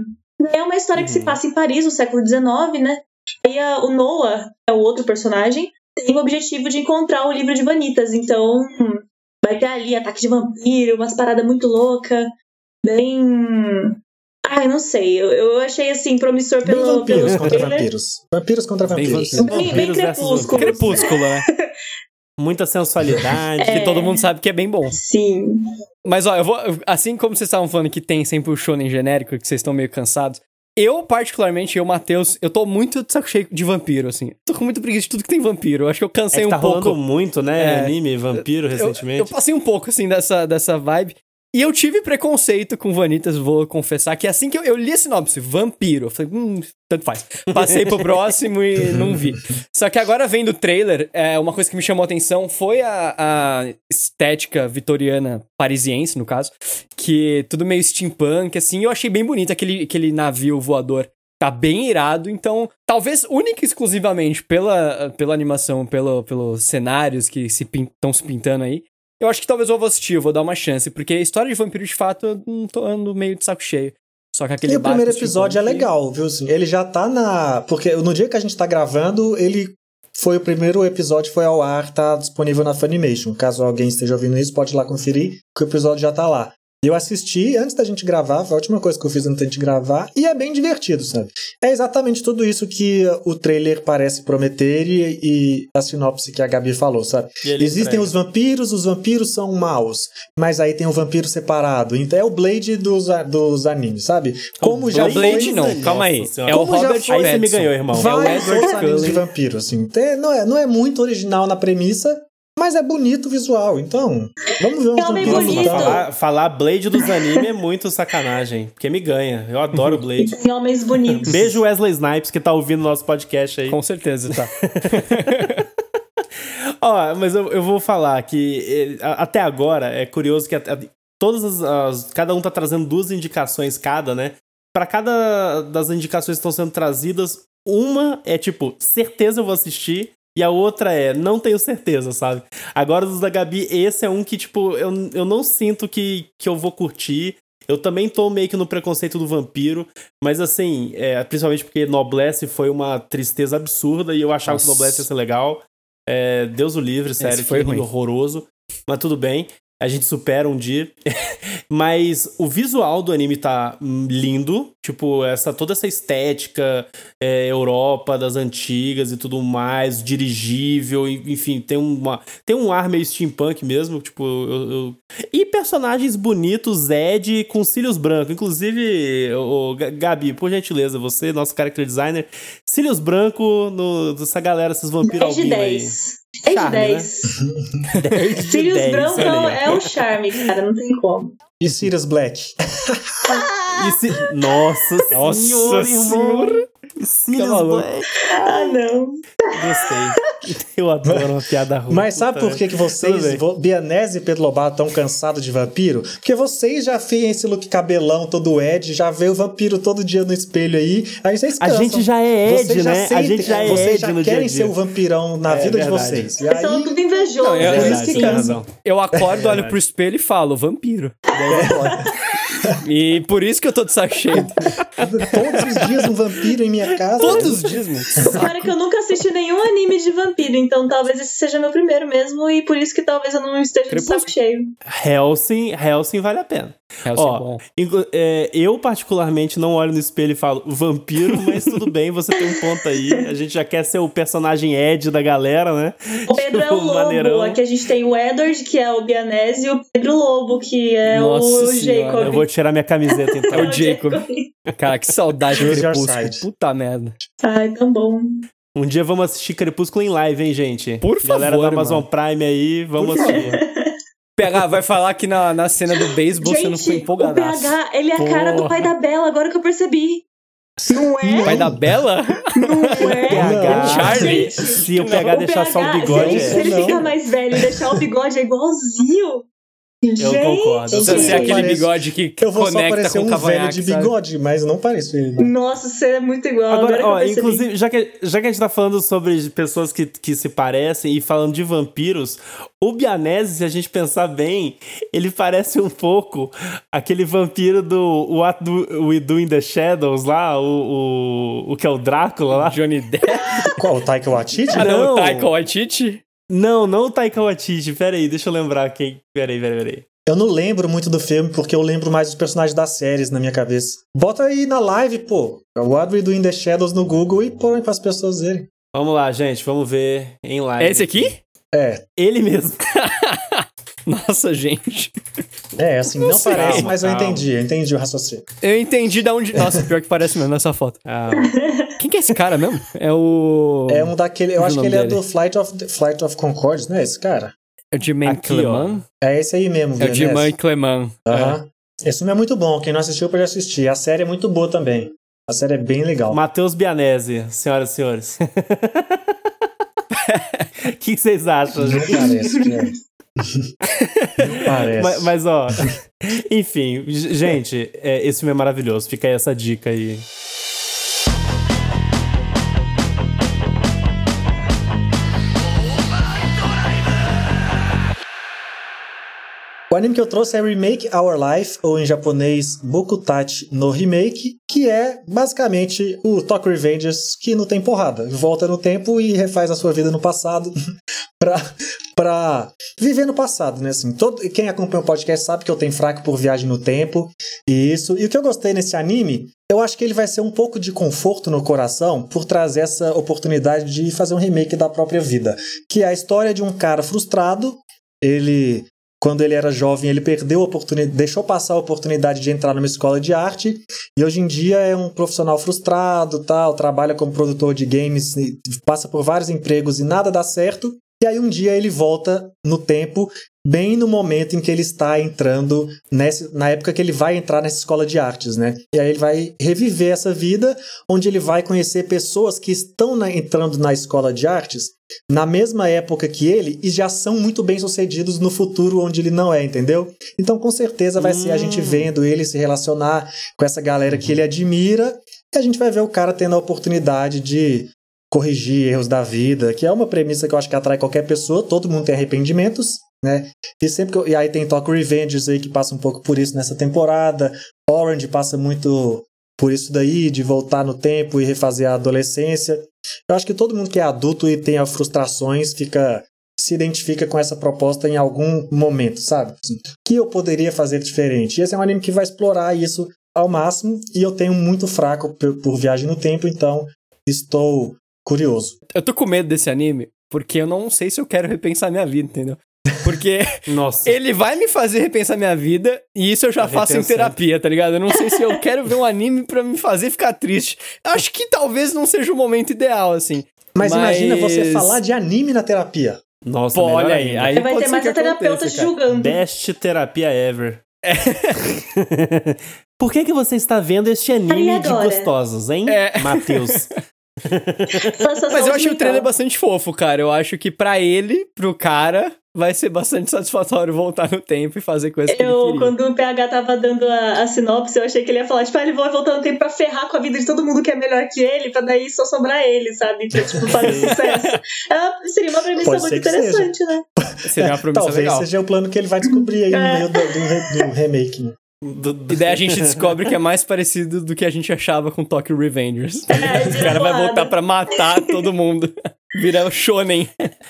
é uma história que se
Uhum.
passa em Paris, no século XIX, né? Aí a- o Noah, é o outro personagem, tem o objetivo de encontrar o livro de Vanitas. Então, vai ter ali ataque de vampiro, umas paradas muito loucas, bem. Ai, não sei. Eu, eu achei assim promissor
Bem
pelo.
vampiros
pelo
contra vampiros. Vampiros contra
Bem
vampiros.
vampiro.
Bem, bem
Vampiros
crepúsculo.
Crepúsculo, né?
Muita sensualidade.
É.
Que todo mundo sabe que é bem bom.
Sim.
Mas ó, eu vou. Assim como vocês estavam falando que tem sempre o shonen genérico, que vocês estão meio cansados. Eu, particularmente, eu, Matheus, eu tô muito de saco cheio de vampiro, assim. Tô com muito preguiça de tudo que tem vampiro. Eu acho que eu
É
cansei
que tá
um pouco.
rolando muito, né?
É.
Anime, vampiro,
Eu-
recentemente.
Eu, passei um pouco, assim, dessa, dessa vibe. E eu tive preconceito com Vanitas, vou confessar, que assim que eu, eu li a sinopse, vampiro, eu falei, hum, tanto faz. Passei pro próximo e não vi. Só que agora vendo o trailer, é, uma coisa que me chamou a atenção foi a, a estética vitoriana parisiense, no caso, que tudo meio steampunk, assim, eu achei bem bonito aquele, aquele navio voador. Tá bem irado, então, talvez única e exclusivamente pela, pela animação, pelo, pelos cenários que se estão se pintando aí, eu acho que talvez eu vou assistir, eu vou dar uma chance, porque a história de vampiro, de fato, eu não tô andando meio de saco cheio. Só que aquele
E o primeiro episódio é legal, viu? Assim, ele já tá na. Porque no dia que a gente tá gravando, ele foi o primeiro episódio, foi ao ar, tá disponível na Funimation. Caso alguém esteja ouvindo isso, pode ir lá conferir, que o episódio já tá lá. Eu assisti antes da gente gravar, foi a última coisa que eu fiz antes da gente gravar, e é bem divertido, sabe? É exatamente tudo isso que o trailer parece prometer e, e a sinopse que a Gabi falou, sabe? Existem entrega. os vampiros, os vampiros são maus, mas aí tem o vampiro separado. Então é o Blade dos, dos animes, sabe?
Como o já Blade foi... não, calma aí. É o Robert
Aí você me ganhou, irmão.
É o animes de vampiro, assim. Não é, não é muito original na premissa, mas é bonito o visual, então. Vamos ver um
Homem bonito.
Falar, falar Blade dos animes é muito sacanagem, porque me ganha. Eu adoro Blade.
Tem homens bonitos.
Beijo Wesley Snipes que tá ouvindo nosso podcast aí.
Com certeza, tá.
Ó, mas eu, eu vou falar que eh, até agora é curioso que todas as, as, cada um tá trazendo duas indicações cada, né? Para cada das indicações que estão sendo trazidas, uma é tipo, certeza eu vou assistir, e a outra é, não tenho certeza, sabe? Agora, dos da Gabi, esse é um que, tipo, eu, eu não sinto que, que eu vou curtir. Eu também tô meio que no preconceito do vampiro, mas assim, é, principalmente porque Noblesse foi uma tristeza absurda e eu achava Nossa. que Noblesse ia ser legal. É, Deus o livre, sério, foi ruim. horroroso. Mas tudo bem. A gente supera um dia. Mas o visual do anime tá lindo. Tipo, essa toda essa estética é, Europa das antigas e tudo mais, dirigível, enfim, tem uma tem um ar meio steampunk mesmo, tipo, eu, eu... e personagens bonitos, Zed com cílios brancos, inclusive, o Gabi, por gentileza, você, nosso character designer, cílios brancos no dessa galera, esses vampiros albinos aí.
10 de 10. Né? 10 Sirius Brown não é o charme, cara, não tem como.
E Sirius Black.
e se... Nossa, Nossa senhora, irmão.
Sirius Black. Ah, não.
Gostei. Eu adoro uma piada ruim.
Mas sabe por que, que vocês, Bianese e Pedro Lobato, estão cansados de vampiro? Porque vocês já fez esse look cabelão todo Ed, já vê o vampiro todo dia no espelho aí. Aí vocês
cansam. A gente já é Ed, né?
Sentem,
a gente já é
vocês
Ed
já
no
querem
dia
ser o vampirão na é, vida verdade. de vocês. E aí...
São tudo invejoso. Não,
eu, é isso que. Eu acordo, olho pro espelho e falo, vampiro. e por isso que eu tô de saco cheio.
Todos os dias um vampiro em minha casa.
Todos os dias, mano.
Cara, que eu nunca assisti nenhum anime de vampiro, então talvez esse seja meu primeiro mesmo, e por isso que talvez eu não esteja de saco cheio.
Helsing, Helsing vale a pena.
Helsing Ó,
é, eu particularmente não olho no espelho e falo vampiro, mas tudo bem, você tem um ponto aí. A gente já quer ser o personagem Ed da galera, né?
O Pedro é o lobo. Maneirão. Aqui a gente tem o Edward, que é o Bianese, e o Pedro Lobo, que é Nossa o senhora. Jacob.
Eu vou tirar minha camiseta então.
é o Jacob. Cara, que saudade do Crepúsculo. Puta merda.
Ai, tão bom.
Um dia vamos assistir Crepúsculo em live, hein, gente?
Por favor.
Galera da Amazon mano. Prime aí, vamos Por assistir.
PH vai falar que na, na cena do beisebol você não ficou empolgado.
O PH, ele é a cara do pai da Bela, agora que eu percebi. Não é?
Pai da Bela?
Não é?
PH. Charlie, gente, se o PH deixar PH, só o bigode.
Gente, é. se ele não. ficar mais velho e deixar o bigode é igualzinho.
Eu gente, concordo.
Você é aquele bigode que eu vou conecta só com
um velho de bigode, sabe? mas não pareço ele.
Né? Nossa, você é muito igual. Agora,
ó, inclusive, já que, já que a gente tá falando sobre pessoas que, que se parecem e falando de vampiros, o Bianese, se a gente pensar bem, ele parece um pouco aquele vampiro do What Do We Do in the Shadows lá, o, o, o que é o Drácula lá.
Johnny Depp.
Qual, o Taika Waititi?
Ah, não, o Taika Waititi?
Não, não o Taika Waititi. Pera aí, deixa eu lembrar quem. Pera aí, pera aí, pera aí.
Eu não lembro muito do filme porque eu lembro mais dos personagens das séries na minha cabeça. Bota aí na live, pô. What We Do in the Shadows no Google e põe para as pessoas verem.
Vamos lá, gente, vamos ver em live.
É esse aqui?
É.
Ele mesmo.
Nossa, gente.
É, assim, não, não parece, mas eu entendi. Eu entendi o raciocínio.
Eu entendi de onde. Nossa, pior que parece mesmo nessa foto. Ah. Quem que é esse cara mesmo? É o.
É um daquele. Eu acho que ele dele? é do Flight of, Flight of Concords, não é esse cara?
É o Jiman Cleman?
É esse aí mesmo,
É o Jiman Cleman.
Aham. É. Esse filme é muito bom. Quem não assistiu pode assistir. A série é muito boa também. A série é bem legal.
Matheus Bianese, senhoras e senhores. O que vocês acham,
Não gente? parece, Pierre. Parece.
Mas, mas, ó, enfim, gente, é, esse filme é maravilhoso. Fica aí essa dica aí.
O anime que eu trouxe é Remake Our Life, ou em japonês Bokutachi no Remake, que é basicamente o Tokyo Revengers que não tem porrada. Volta no tempo e refaz a sua vida no passado pra, pra viver no passado, né? Assim, todo, quem acompanha o podcast sabe que eu tenho fraco por viagem no tempo e isso. E o que eu gostei nesse anime, eu acho que ele vai ser um pouco de conforto no coração por trazer essa oportunidade de fazer um remake da própria vida. Que é a história de um cara frustrado, ele quando ele era jovem, ele perdeu a oportunidade, deixou passar a oportunidade de entrar numa escola de arte e hoje em dia é um profissional frustrado, tal, trabalha como produtor de games, passa por vários empregos e nada dá certo. E aí um dia ele volta no tempo, bem no momento em que ele está entrando nessa, na época que ele vai entrar nessa escola de artes, né? E aí ele vai reviver essa vida, onde ele vai conhecer pessoas que estão na, entrando na escola de artes na mesma época que ele e já são muito bem sucedidos no futuro onde ele não é, entendeu? Então com certeza vai hum. ser a gente hum. vendo ele se relacionar com essa galera que ele admira e a gente vai ver o cara tendo a oportunidade de corrigir erros da vida, que é uma premissa que eu acho que atrai qualquer pessoa, todo mundo tem arrependimentos, né? E sempre eu, e aí tem Talk Revengers aí que passa um pouco por isso nessa temporada. Orange passa muito por isso daí de voltar no tempo e refazer a adolescência. Eu acho que todo mundo que é adulto e tem frustrações fica se identifica com essa proposta em algum momento, sabe? O que eu poderia fazer diferente? E esse é um anime que vai explorar isso ao máximo e eu tenho muito fraco por, por viagem no tempo, então estou curioso.
Eu tô com medo desse anime porque eu não sei se eu quero repensar minha vida, entendeu? Porque Nossa. ele vai me fazer repensar minha vida e isso eu já faço em terapia, tá ligado? Eu não sei se eu quero ver um anime para me fazer ficar triste. Acho que talvez não seja o momento ideal, assim.
Mas, mas... imagina você falar de anime na terapia.
Nossa, Pô, olha aí. aí
vai ter mais a terapeuta te julgando.
Best terapia ever. É. Por que, que você está vendo este anime de gostosos, hein, é. Matheus?
Mas eu acho o trailer bastante fofo, cara. Eu acho que para ele, pro cara, vai ser bastante satisfatório voltar no tempo e fazer coisas que
eu,
ele
Quando o PH tava dando a, a, sinopse, eu achei que ele ia falar, tipo, ah, ele vai voltar no tempo pra ferrar com a vida de todo mundo que é melhor que ele, pra daí só sobrar ele, sabe? Pra, tipo, fazer sucesso. É, seria uma premissa Pode muito interessante, seja. né?
Seria uma premissa Talvez legal. seja o plano que ele vai descobrir aí é. no meio do, do, do remake. Né?
Do, do... E daí a gente descobre que é mais parecido do que a gente achava com Tokyo Revengers. É, o cara vai voltar pra matar todo mundo. Vira o shonen.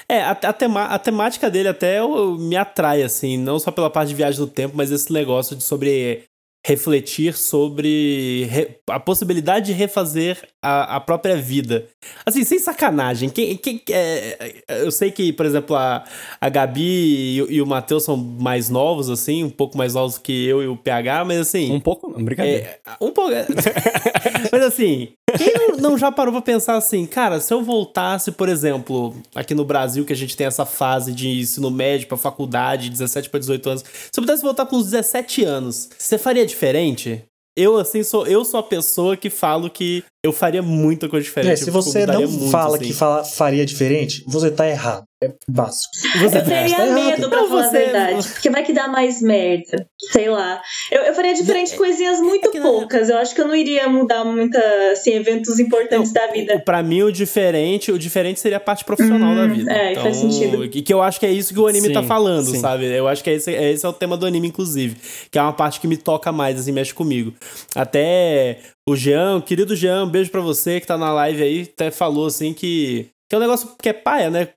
É, a, a, tema, a temática dele até me atrai, assim. Não só pela parte de viagem do tempo, mas esse negócio de sobre refletir sobre re, a possibilidade de refazer a, a, própria vida. Assim, sem sacanagem. Quem, quem, é, eu sei que, por exemplo, a, a Gabi e, e o Matheus são mais novos, assim, um pouco mais novos que eu e o PH, mas assim.
Um pouco? Brincadeira.
É, um pouco. mas assim, quem não, não, já parou pra pensar assim, cara, se eu voltasse, por exemplo, aqui no Brasil, que a gente tem essa fase de ensino médio pra faculdade, 17 para 18 anos, se eu pudesse voltar com uns 17 anos, você faria diferente? Eu, assim, sou, eu sou a pessoa que falo que eu faria muita coisa diferente. É,
se você não muito, fala assim. que fala, faria diferente, você tá errado. É básico.
Você eu teria tá medo, pra falar você... a verdade. Porque vai que dá mais merda. Sei lá. Eu, eu faria diferente é, coisinhas muito é poucas. Eu acho que eu não iria mudar muito, assim, eventos importantes não, da vida.
Pra mim, o diferente, o diferente seria a parte profissional da hum, vida.
É, então, faz sentido.
E que eu acho que é isso que o anime sim, tá falando, sim. sabe? Eu acho que esse, esse é o tema do anime, inclusive. Que é uma parte que me toca mais, assim, mexe comigo. Até o Jean, querido Jean, um beijo pra você que tá na live aí, até falou assim que. Que é um negócio que é paia, né?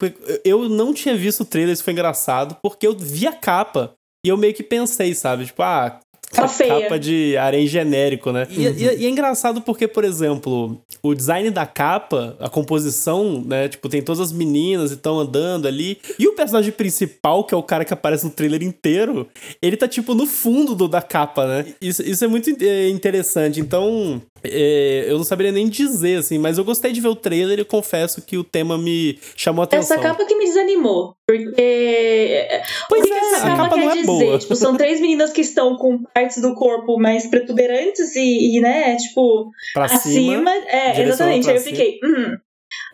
Eu não tinha visto o trailer, isso foi engraçado, porque eu vi a capa e eu meio que pensei, sabe? Tipo, ah,
Tá feia.
capa de areia genérico, né? Uhum. E, e, e, é engraçado porque, por exemplo, o design da capa, a composição, né? Tipo, tem todas as meninas e estão andando ali. E o personagem principal, que é o cara que aparece no trailer inteiro, ele tá, tipo, no fundo do, da capa, né? Isso, isso é muito é, interessante. Então, é, eu não saberia nem dizer, assim, mas eu gostei de ver o trailer e confesso que o tema me chamou a atenção.
Essa capa que me desanimou. Porque. Pois o que é, essa capa, capa quer é dizer? Boa. Tipo, são três meninas que estão com partes do corpo mais protuberantes e, e né, tipo,
pra
acima.
Cima,
é, exatamente. Aí eu fiquei, hum,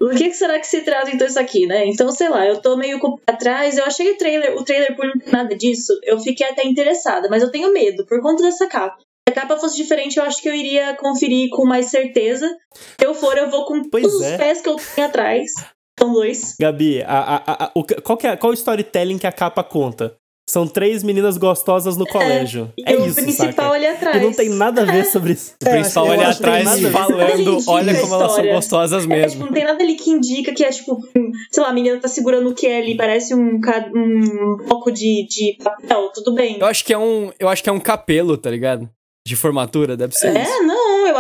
o que, será que se traz então isso aqui, né? Então, sei lá, eu tô meio atrás. Eu achei o trailer, o trailer por nada disso, eu fiquei até interessada, mas eu tenho medo por conta dessa capa. Se a capa fosse diferente, eu acho que eu iria conferir com mais certeza. Se eu for, eu vou com pois todos é. os pés que eu tenho atrás. São dois.
Gabi, a, a, a, o, qual, é, qual o storytelling que a capa conta? São três meninas gostosas no colégio.
E
É,
o
isso,
principal
saca?
ali atrás.
E não tem nada a ver sobre isso.
O principal
tem
atrás falando,
é
olha como elas são gostosas
É,
mesmo.
tipo, não tem nada ali que indica que é tipo, um, sei lá, a menina tá segurando o que ali, parece um, um bloco de, de papel, tudo bem.
Eu acho que é um, eu acho que é um capelo, tá ligado? De formatura, deve ser isso.
É, não, eu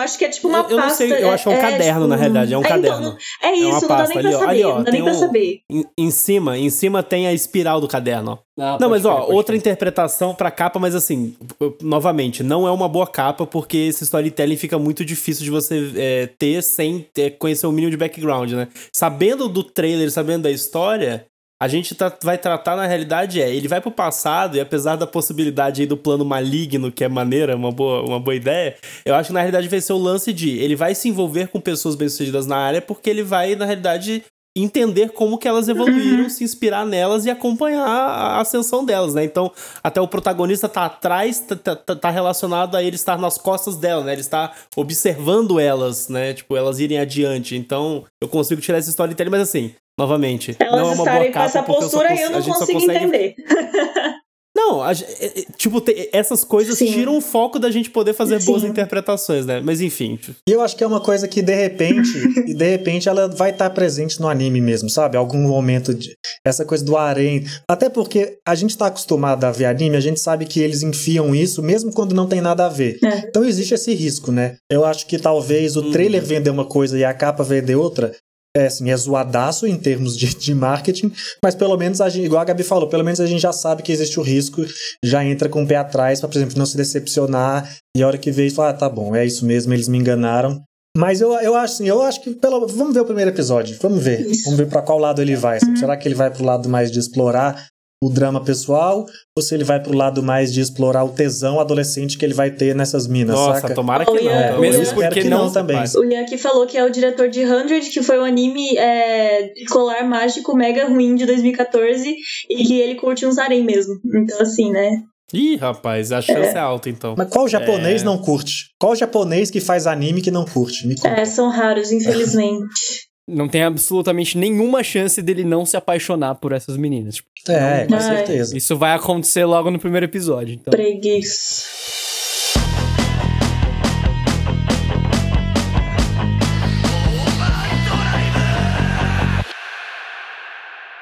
acho que é tipo uma
Eu- eu não
pasta.
sei, eu acho que é um caderno, na realidade, é um
então,
caderno.
não- é isso,
uma
não dá nem pra
ali, ó.
saber,
Ali, ó,
não dá
tem
nem pra
um-
saber.
Em, em cima, em cima tem a espiral do caderno, ó.
Ah,
Não, mas ó, outra
crer.
interpretação pra capa, mas assim, novamente, não é uma boa capa, porque esse storytelling fica muito difícil de você é, ter sem ter- conhecer o mínimo de background, né? Sabendo do trailer, sabendo da história, a gente tá- vai tratar na realidade é, ele vai pro passado, e apesar da possibilidade aí do plano maligno, que é maneira, uma boa, uma boa ideia, eu acho que na realidade vai ser o lance de ele vai se envolver com pessoas bem-sucedidas na área, porque ele vai, na realidade, entender como que elas evoluíram, se inspirar nelas e acompanhar a ascensão delas, né? Então, até o protagonista tá atrás, tá, tá- tá- tá relacionado a ele estar nas costas dela, né? Ele está observando elas, né? Tipo, elas irem adiante. Então, eu consigo tirar esse storytelling, mas assim, novamente, não é
Elas
uma boa
estarem com
capa
essa
eu
postura eu
a
não consigo
consegue
entender.
não, a é- é- tipo, te- essas coisas
Sim.
tiram o foco da gente poder fazer boas
Sim.
interpretações, né? Mas enfim.
E eu acho que é uma coisa que de repente, e de repente ela vai estar presente no anime mesmo, sabe? Algum momento de essa coisa do harém. Até porque a gente tá acostumado a ver anime, a gente sabe que eles enfiam isso mesmo quando não tem nada a ver.
É.
Então existe esse risco, né? Eu acho que talvez o
Uhum.
trailer vender uma coisa e a capa vender outra. É assim, é zoadaço em termos de, de marketing, mas pelo menos a gente, igual a Gabi falou, pelo menos a gente já sabe que existe o risco, já entra com o pé atrás pra, por exemplo, não se decepcionar e a hora que vê isso, fala, ah, tá bom, é isso mesmo, eles me enganaram. Mas eu, eu acho assim, eu acho que pelo, vamos ver o primeiro episódio, vamos ver, vamos ver pra qual lado ele vai. assim. Será que ele vai pro lado mais de explorar o drama pessoal ou se ele vai pro lado mais de explorar o tesão adolescente que ele vai ter nessas minas,
Nossa,
saca?
tomara que
Oh,
não. pelo
Mesmo
eu
porque
que não,
não,
também.
O Yaki falou que é o diretor de 100, que foi um anime é, colar mágico mega ruim de 2014 e que ele curte um harem mesmo. Então, assim, né?
Ih, rapaz, a chance é, alta então.
Mas qual japonês
É.
não curte? Qual japonês que faz anime que não curte? Me conta.
É, são raros, infelizmente.
Não tem absolutamente nenhuma chance dele não se apaixonar por essas meninas. Tipo,
É, com
Ai.
certeza.
isso vai acontecer logo no primeiro episódio. Então,
Preguiça.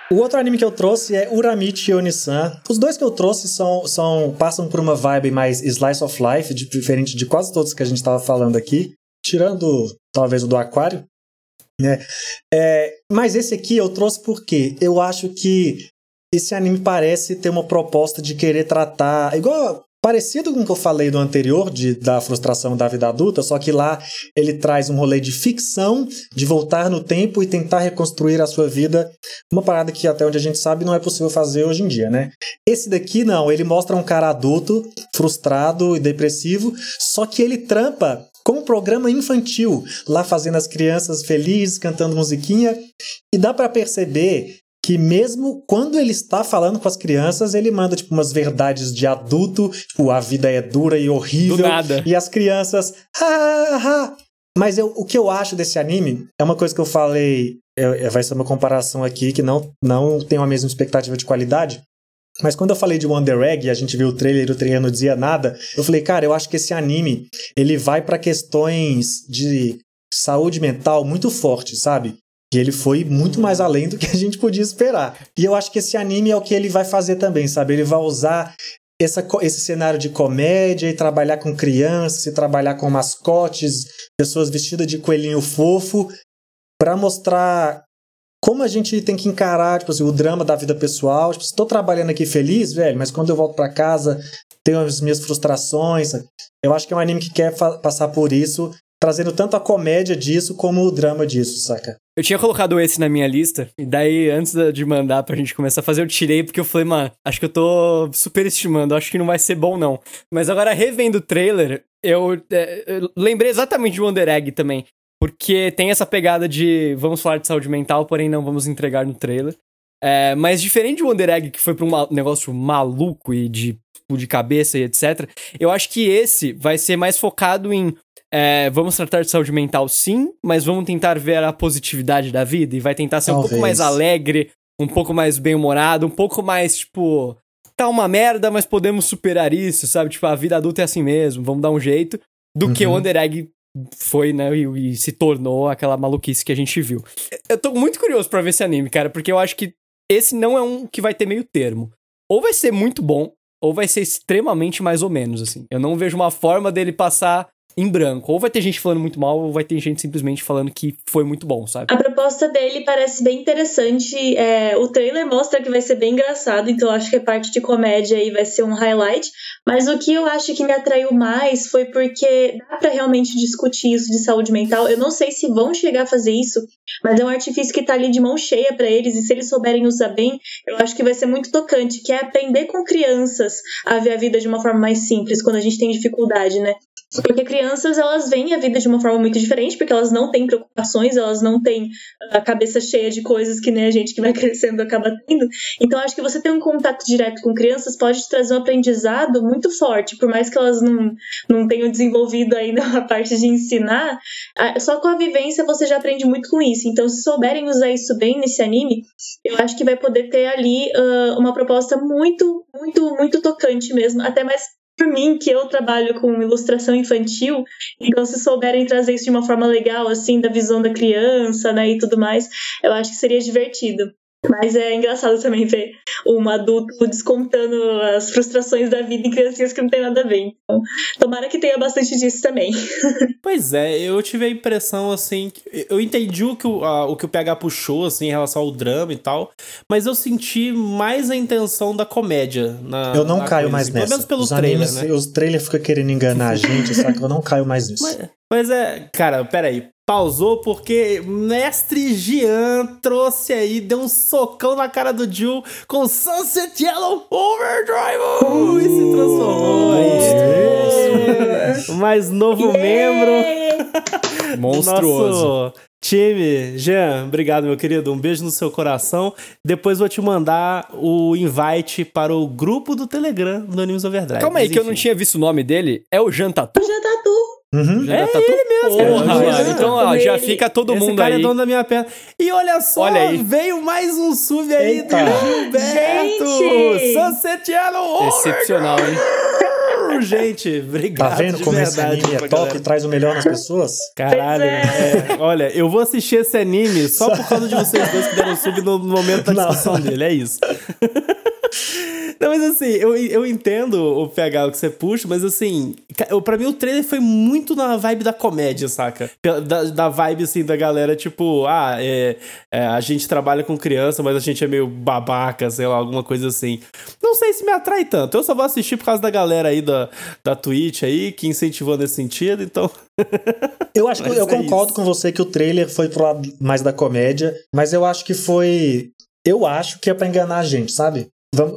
O outro anime que eu trouxe é Uramichi Onisan. Os dois que eu trouxe são, são passam por uma vibe mais slice of life, de- diferente de quase todos que a gente estava falando aqui, tirando talvez o do Aquário. Né? É, mas esse aqui eu trouxe porque eu acho que esse anime parece ter uma proposta de querer tratar, igual parecido com o que eu falei do anterior, de, da frustração da vida adulta, só que lá ele traz um rolê de ficção, de voltar no tempo e tentar reconstruir a sua vida uma parada que até onde a gente sabe não é possível fazer hoje em dia, né? Esse daqui não, ele mostra um cara adulto, frustrado e depressivo, só que ele trampa com um programa infantil, lá fazendo as crianças felizes, cantando musiquinha, e dá pra perceber que mesmo quando ele está falando com as crianças, ele manda tipo umas verdades de adulto, tipo, a vida é dura e horrível,
do nada.
e as crianças, "Ah, ah, ah." Mas eu, o que eu acho desse anime é uma coisa que eu falei, é- é- vai ser uma comparação aqui que não, não tem a mesma expectativa de qualidade. Mas quando eu falei de Wonder Egg a gente viu o trailer e o trailer não dizia nada, eu falei, cara, eu acho que esse anime ele vai pra questões de saúde mental muito forte, sabe? E ele foi muito mais além do que a gente podia esperar. E eu acho que esse anime é o que ele vai fazer também, sabe? Ele vai usar essa, esse cenário de comédia e trabalhar com crianças, e trabalhar com mascotes, pessoas vestidas de coelhinho fofo, pra mostrar como a gente tem que encarar tipo assim, o drama da vida pessoal. Tipo, estou trabalhando aqui feliz, velho, mas quando eu volto pra casa, tenho as minhas frustrações. Eu acho que é um anime que quer passar por isso, trazendo tanto a comédia disso como o drama disso, saca?
Eu tinha colocado esse na minha lista, e daí, antes de mandar pra gente começar a fazer, eu tirei porque eu falei, mano, acho que eu tô superestimando, acho que não vai ser bom não. Mas agora, revendo o trailer, eu, é, eu lembrei exatamente de Wonder Egg também. Porque tem essa pegada de vamos falar de saúde mental, porém não vamos entregar no trailer. É, mas diferente de Wonder Egg, que foi pra um negócio maluco e de, de cabeça e etc., eu acho que esse vai ser mais focado em é, vamos tratar de saúde mental sim, mas vamos tentar ver a positividade da vida e vai tentar ser um pouco
Talvez.
mais alegre, um pouco mais bem-humorado, um pouco mais, tipo. tá uma merda, mas podemos superar isso, sabe? Tipo, a vida adulta é assim mesmo, vamos dar um jeito. Do que o
Uhum.
Under Egg foi, né? E, e se tornou aquela maluquice que a gente viu. Eu tô muito curioso pra ver esse anime, cara, porque eu acho que esse não é um que vai ter meio termo. Ou vai ser muito bom, ou vai ser extremamente mais ou menos, assim. Eu não vejo uma forma dele passar em branco. Ou vai ter gente falando muito mal, ou vai ter gente simplesmente falando que foi muito bom, sabe?
A proposta dele parece bem interessante. É, o trailer mostra que vai ser bem engraçado, então acho que a parte de comédia aí vai ser um highlight. Mas o que eu acho que me atraiu mais foi porque dá pra realmente discutir isso de saúde mental. Eu não sei se vão chegar a fazer isso, mas é um artifício que tá ali de mão cheia pra eles, e se eles souberem usar bem, eu acho que vai ser muito tocante, que é aprender com crianças a ver a vida de uma forma mais simples, quando a gente tem dificuldade, né? Porque crianças, elas veem a vida de uma forma muito diferente, porque elas não têm preocupações, elas não têm a cabeça cheia de coisas que nem a gente que vai crescendo acaba tendo. Então, acho que você ter um contato direto com crianças pode te trazer um aprendizado muito forte, por mais que elas não, não tenham desenvolvido ainda a parte de ensinar, só com a vivência você já aprende muito com isso. Então, se souberem usar isso bem nesse anime, eu acho que vai poder ter ali ah, uma proposta muito, muito, muito tocante mesmo, até mais por mim, que eu trabalho com ilustração infantil, então se souberem trazer isso de uma forma legal, assim, da visão da criança, né, e tudo mais, eu acho que seria divertido. Mas é engraçado também ver um adulto descontando as frustrações da vida em criancinhas que não tem nada a ver. Então, tomara que tenha bastante disso também.
Pois é, eu tive a impressão, assim, que- eu entendi o que o, a- o que o PH puxou, assim, em relação ao drama e tal, mas eu senti mais a intenção da comédia na
Eu não
na
caio
coisa,
mais
assim, Pelo
nessa.
menos pelo
os
trailer,
animes,
né?
os trailers ficam querendo enganar a gente, sabe? Eu não caio mais nisso.
Mas, mas é, cara, peraí. Pausou porque Mestre Jean trouxe aí, deu um socão na cara do Jill com Sunset Yellow Overdrive uh, e se transformou aí. Mais novo membro do
Monstruoso.
nosso time. Jean, obrigado, meu querido. Um beijo no seu coração. Depois vou te mandar o invite para o grupo do Telegram do Animes Overdrive.
Calma aí,
Mas,
que eu não tinha visto o nome dele. É o Jean Tatu?
Já tá tu.
Uhum.
Jean
É
Tatu?
ele mesmo,
Porra,
cara.
Então, ó, já
Ele-
fica todo
Esse
mundo
cara
aí.
é dono da minha perna. E olha só,
Olha aí.
veio mais um sub aí
Eita.
do Gilberto.
Gente.
Yellow
Excepcional, hein?
Gente, obrigado
Tá vendo
de
como esse
verdade
anime
pra
é top
galera.
e traz o melhor nas pessoas?
Caralho.
Pois
é, olha, eu vou assistir esse anime só por causa de vocês dois que deram sub no momento da
Não.
discussão dele, é isso. Não, mas assim, eu, eu entendo o PH que você puxa, mas assim, pra mim o trailer foi muito na vibe da comédia, saca? Da, da vibe, assim, da galera, tipo, ah, é, é, a gente trabalha com criança, mas a gente é meio babaca, sei lá, alguma coisa assim. Não sei se me atrai tanto. Eu só vou assistir por causa da galera aí da, da Twitch aí, que incentivou nesse sentido, então.
Eu acho que
Mas
eu
é
concordo
isso.
com você que o trailer foi pro lado mais da comédia, mas eu acho que foi. Eu acho que é pra enganar a gente, sabe?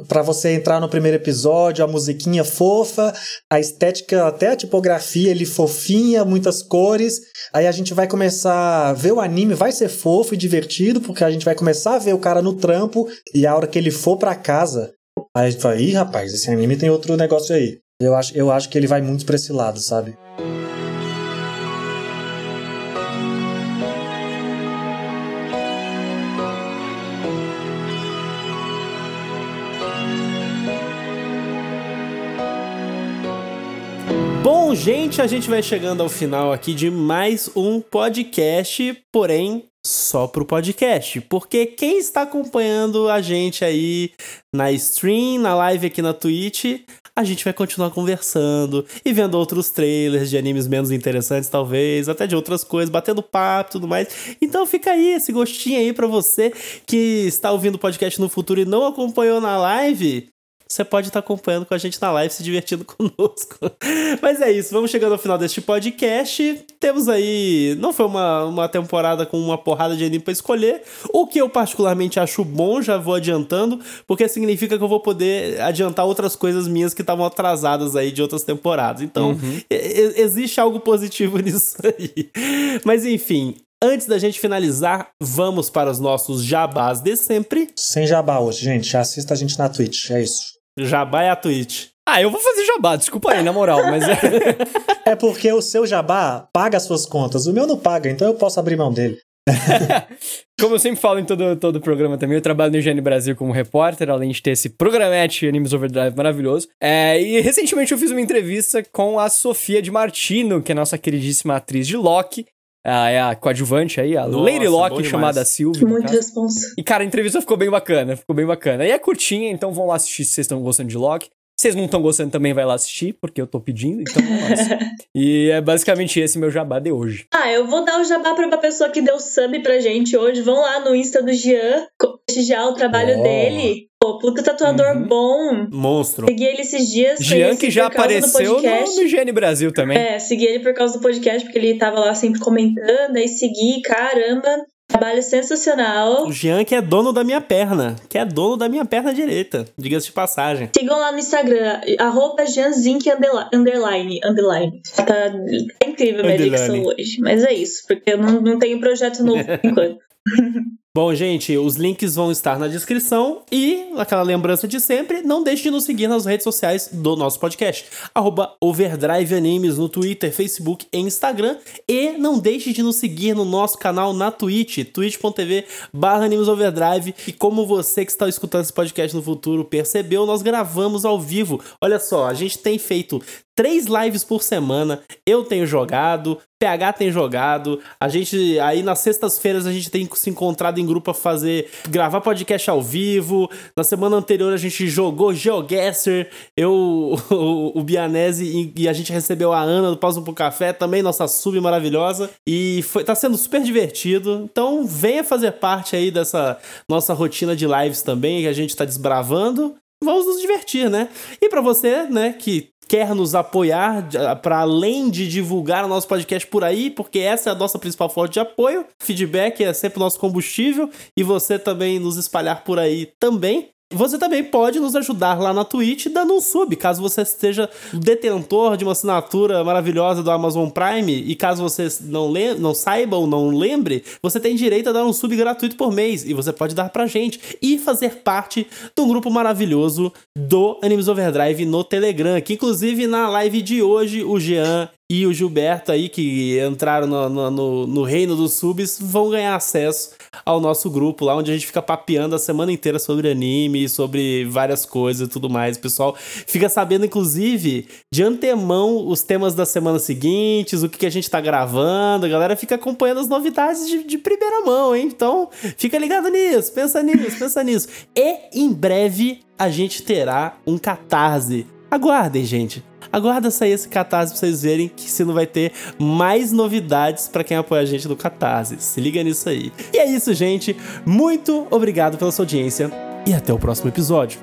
Pra você entrar no primeiro episódio, a musiquinha fofa, a estética, até a tipografia ali fofinha, muitas cores. Aí a gente vai começar a ver o anime, vai ser fofo e divertido, porque a gente vai começar a ver o cara no trampo e a hora que ele for pra casa, aí a gente fala, ih, rapaz, esse anime tem outro negócio aí. Eu acho, eu acho que ele vai muito pra esse lado, sabe?
Bom, gente, a gente vai chegando ao final aqui de mais um podcast, porém só pro podcast, porque quem está acompanhando a gente aí na stream, na live aqui na Twitch, a gente vai continuar conversando e vendo outros trailers de animes menos interessantes, talvez, até de outras coisas, batendo papo e tudo mais. Então fica aí esse gostinho aí pra você que está ouvindo o podcast no futuro e não acompanhou na live você pode estar acompanhando com a gente na live, se divertindo conosco. Mas é isso, vamos chegando ao final deste podcast. Temos aí. Não foi uma, uma temporada com uma porrada de anime pra escolher. O que eu particularmente acho bom, já vou adiantando, porque significa que eu vou poder adiantar outras coisas minhas que estavam atrasadas aí de outras temporadas. Então, e- existe algo positivo nisso aí. Mas enfim. Antes da gente finalizar, vamos para os nossos jabás de sempre.
Sem jabá hoje, gente. Assista a gente na Twitch, é isso.
Jabá é a Twitch.
Ah, eu vou fazer jabá, desculpa aí, na moral, mas é.
É porque o seu jabá paga as suas contas, o meu não paga, então eu posso abrir mão dele.
Como eu sempre falo em todo, todo o programa também, eu trabalho no IGN Brasil como repórter, além de ter esse programete Animes Overdrive maravilhoso. É, e recentemente eu fiz uma entrevista com a Sofia de Martino, que é nossa queridíssima atriz de Loki. Ah, é a coadjuvante aí, a
Nossa,
Lady Locke, chamada Sylvie. no
Muito responsa.
E, cara, a entrevista ficou bem bacana, ficou bem bacana. E é curtinha, então vão lá assistir se vocês estão gostando de Loki. Se vocês não estão gostando também, vai lá assistir, porque eu tô pedindo, então vão lá assistir. E é basicamente esse meu jabá de hoje.
Ah, eu vou dar o jabá pra uma pessoa que deu sub pra gente hoje. Vão lá no Insta do Jean, prestigiar o trabalho
Oh.
dele. Puta tatuador
Uhum.
bom.
Monstro.
Segui ele esses dias.
Jean, que já apareceu no, IGN Brasil também.
É, segui ele por causa do podcast, porque ele tava lá sempre comentando, aí segui, caramba, trabalho sensacional.
O Jean que é dono da minha perna. Que é dono da minha perna direita. Diga-se de passagem.
Sigam lá no Instagram, arroba underli- underline, underline. Tá, tá incrível a minha dicção hoje, mas é isso, porque eu não, não tenho projeto novo por enquanto.
Bom, gente, os links vão estar na descrição e aquela lembrança de sempre, não deixe de nos seguir nas redes sociais do nosso podcast. Arroba Overdrive Animes no Twitter, Facebook e Instagram. E não deixe de nos seguir no nosso canal na Twitch, twitch.tv barra Animes Overdrive. E como você que está escutando esse podcast no futuro percebeu, nós gravamos ao vivo. Olha só, a gente tem feito três lives por semana. Eu tenho jogado, PH tem jogado. A gente aí nas sextas-feiras a gente tem se encontrado em grupo pra fazer gravar podcast ao vivo. Na semana anterior a gente jogou GeoGuessr, eu o, o Bianese e, e a gente recebeu a Ana do Pausa pro Café, também nossa sub maravilhosa e foi tá sendo super divertido. Então venha fazer parte aí dessa nossa rotina de lives também que a gente tá desbravando. Vamos nos divertir, né? E pra você, né, que quer nos apoiar para além de divulgar o nosso podcast por aí, porque essa é a nossa principal fonte de apoio. Feedback é sempre o nosso combustível e você também nos espalhar por aí também. Você também pode nos ajudar lá na Twitch dando um sub, caso você seja detentor de uma assinatura maravilhosa do Amazon Prime e caso você não, não saiba ou não lembre, você tem direito a dar um sub gratuito por mês e você pode dar pra gente e fazer parte do grupo maravilhoso do Animes Overdrive no Telegram, que inclusive na live de hoje o Jean e o Gilberto aí, que entraram no, no, no, no reino dos subs, vão ganhar acesso ao nosso grupo lá, onde a gente fica papeando a semana inteira sobre anime, sobre várias coisas e tudo mais. O pessoal fica sabendo, inclusive, de antemão os temas das semanas seguintes, o que, que a gente tá gravando. A galera fica acompanhando as novidades de, de primeira mão, hein? Então, fica ligado nisso, pensa nisso, pensa nisso. E em breve a gente terá um catarse. Aguardem, gente. Aguarda sair esse catarse pra vocês verem que se não vai ter mais novidades pra quem apoia a gente no catarse. Se liga nisso aí. E é isso, gente. Muito obrigado pela sua audiência e até o próximo episódio.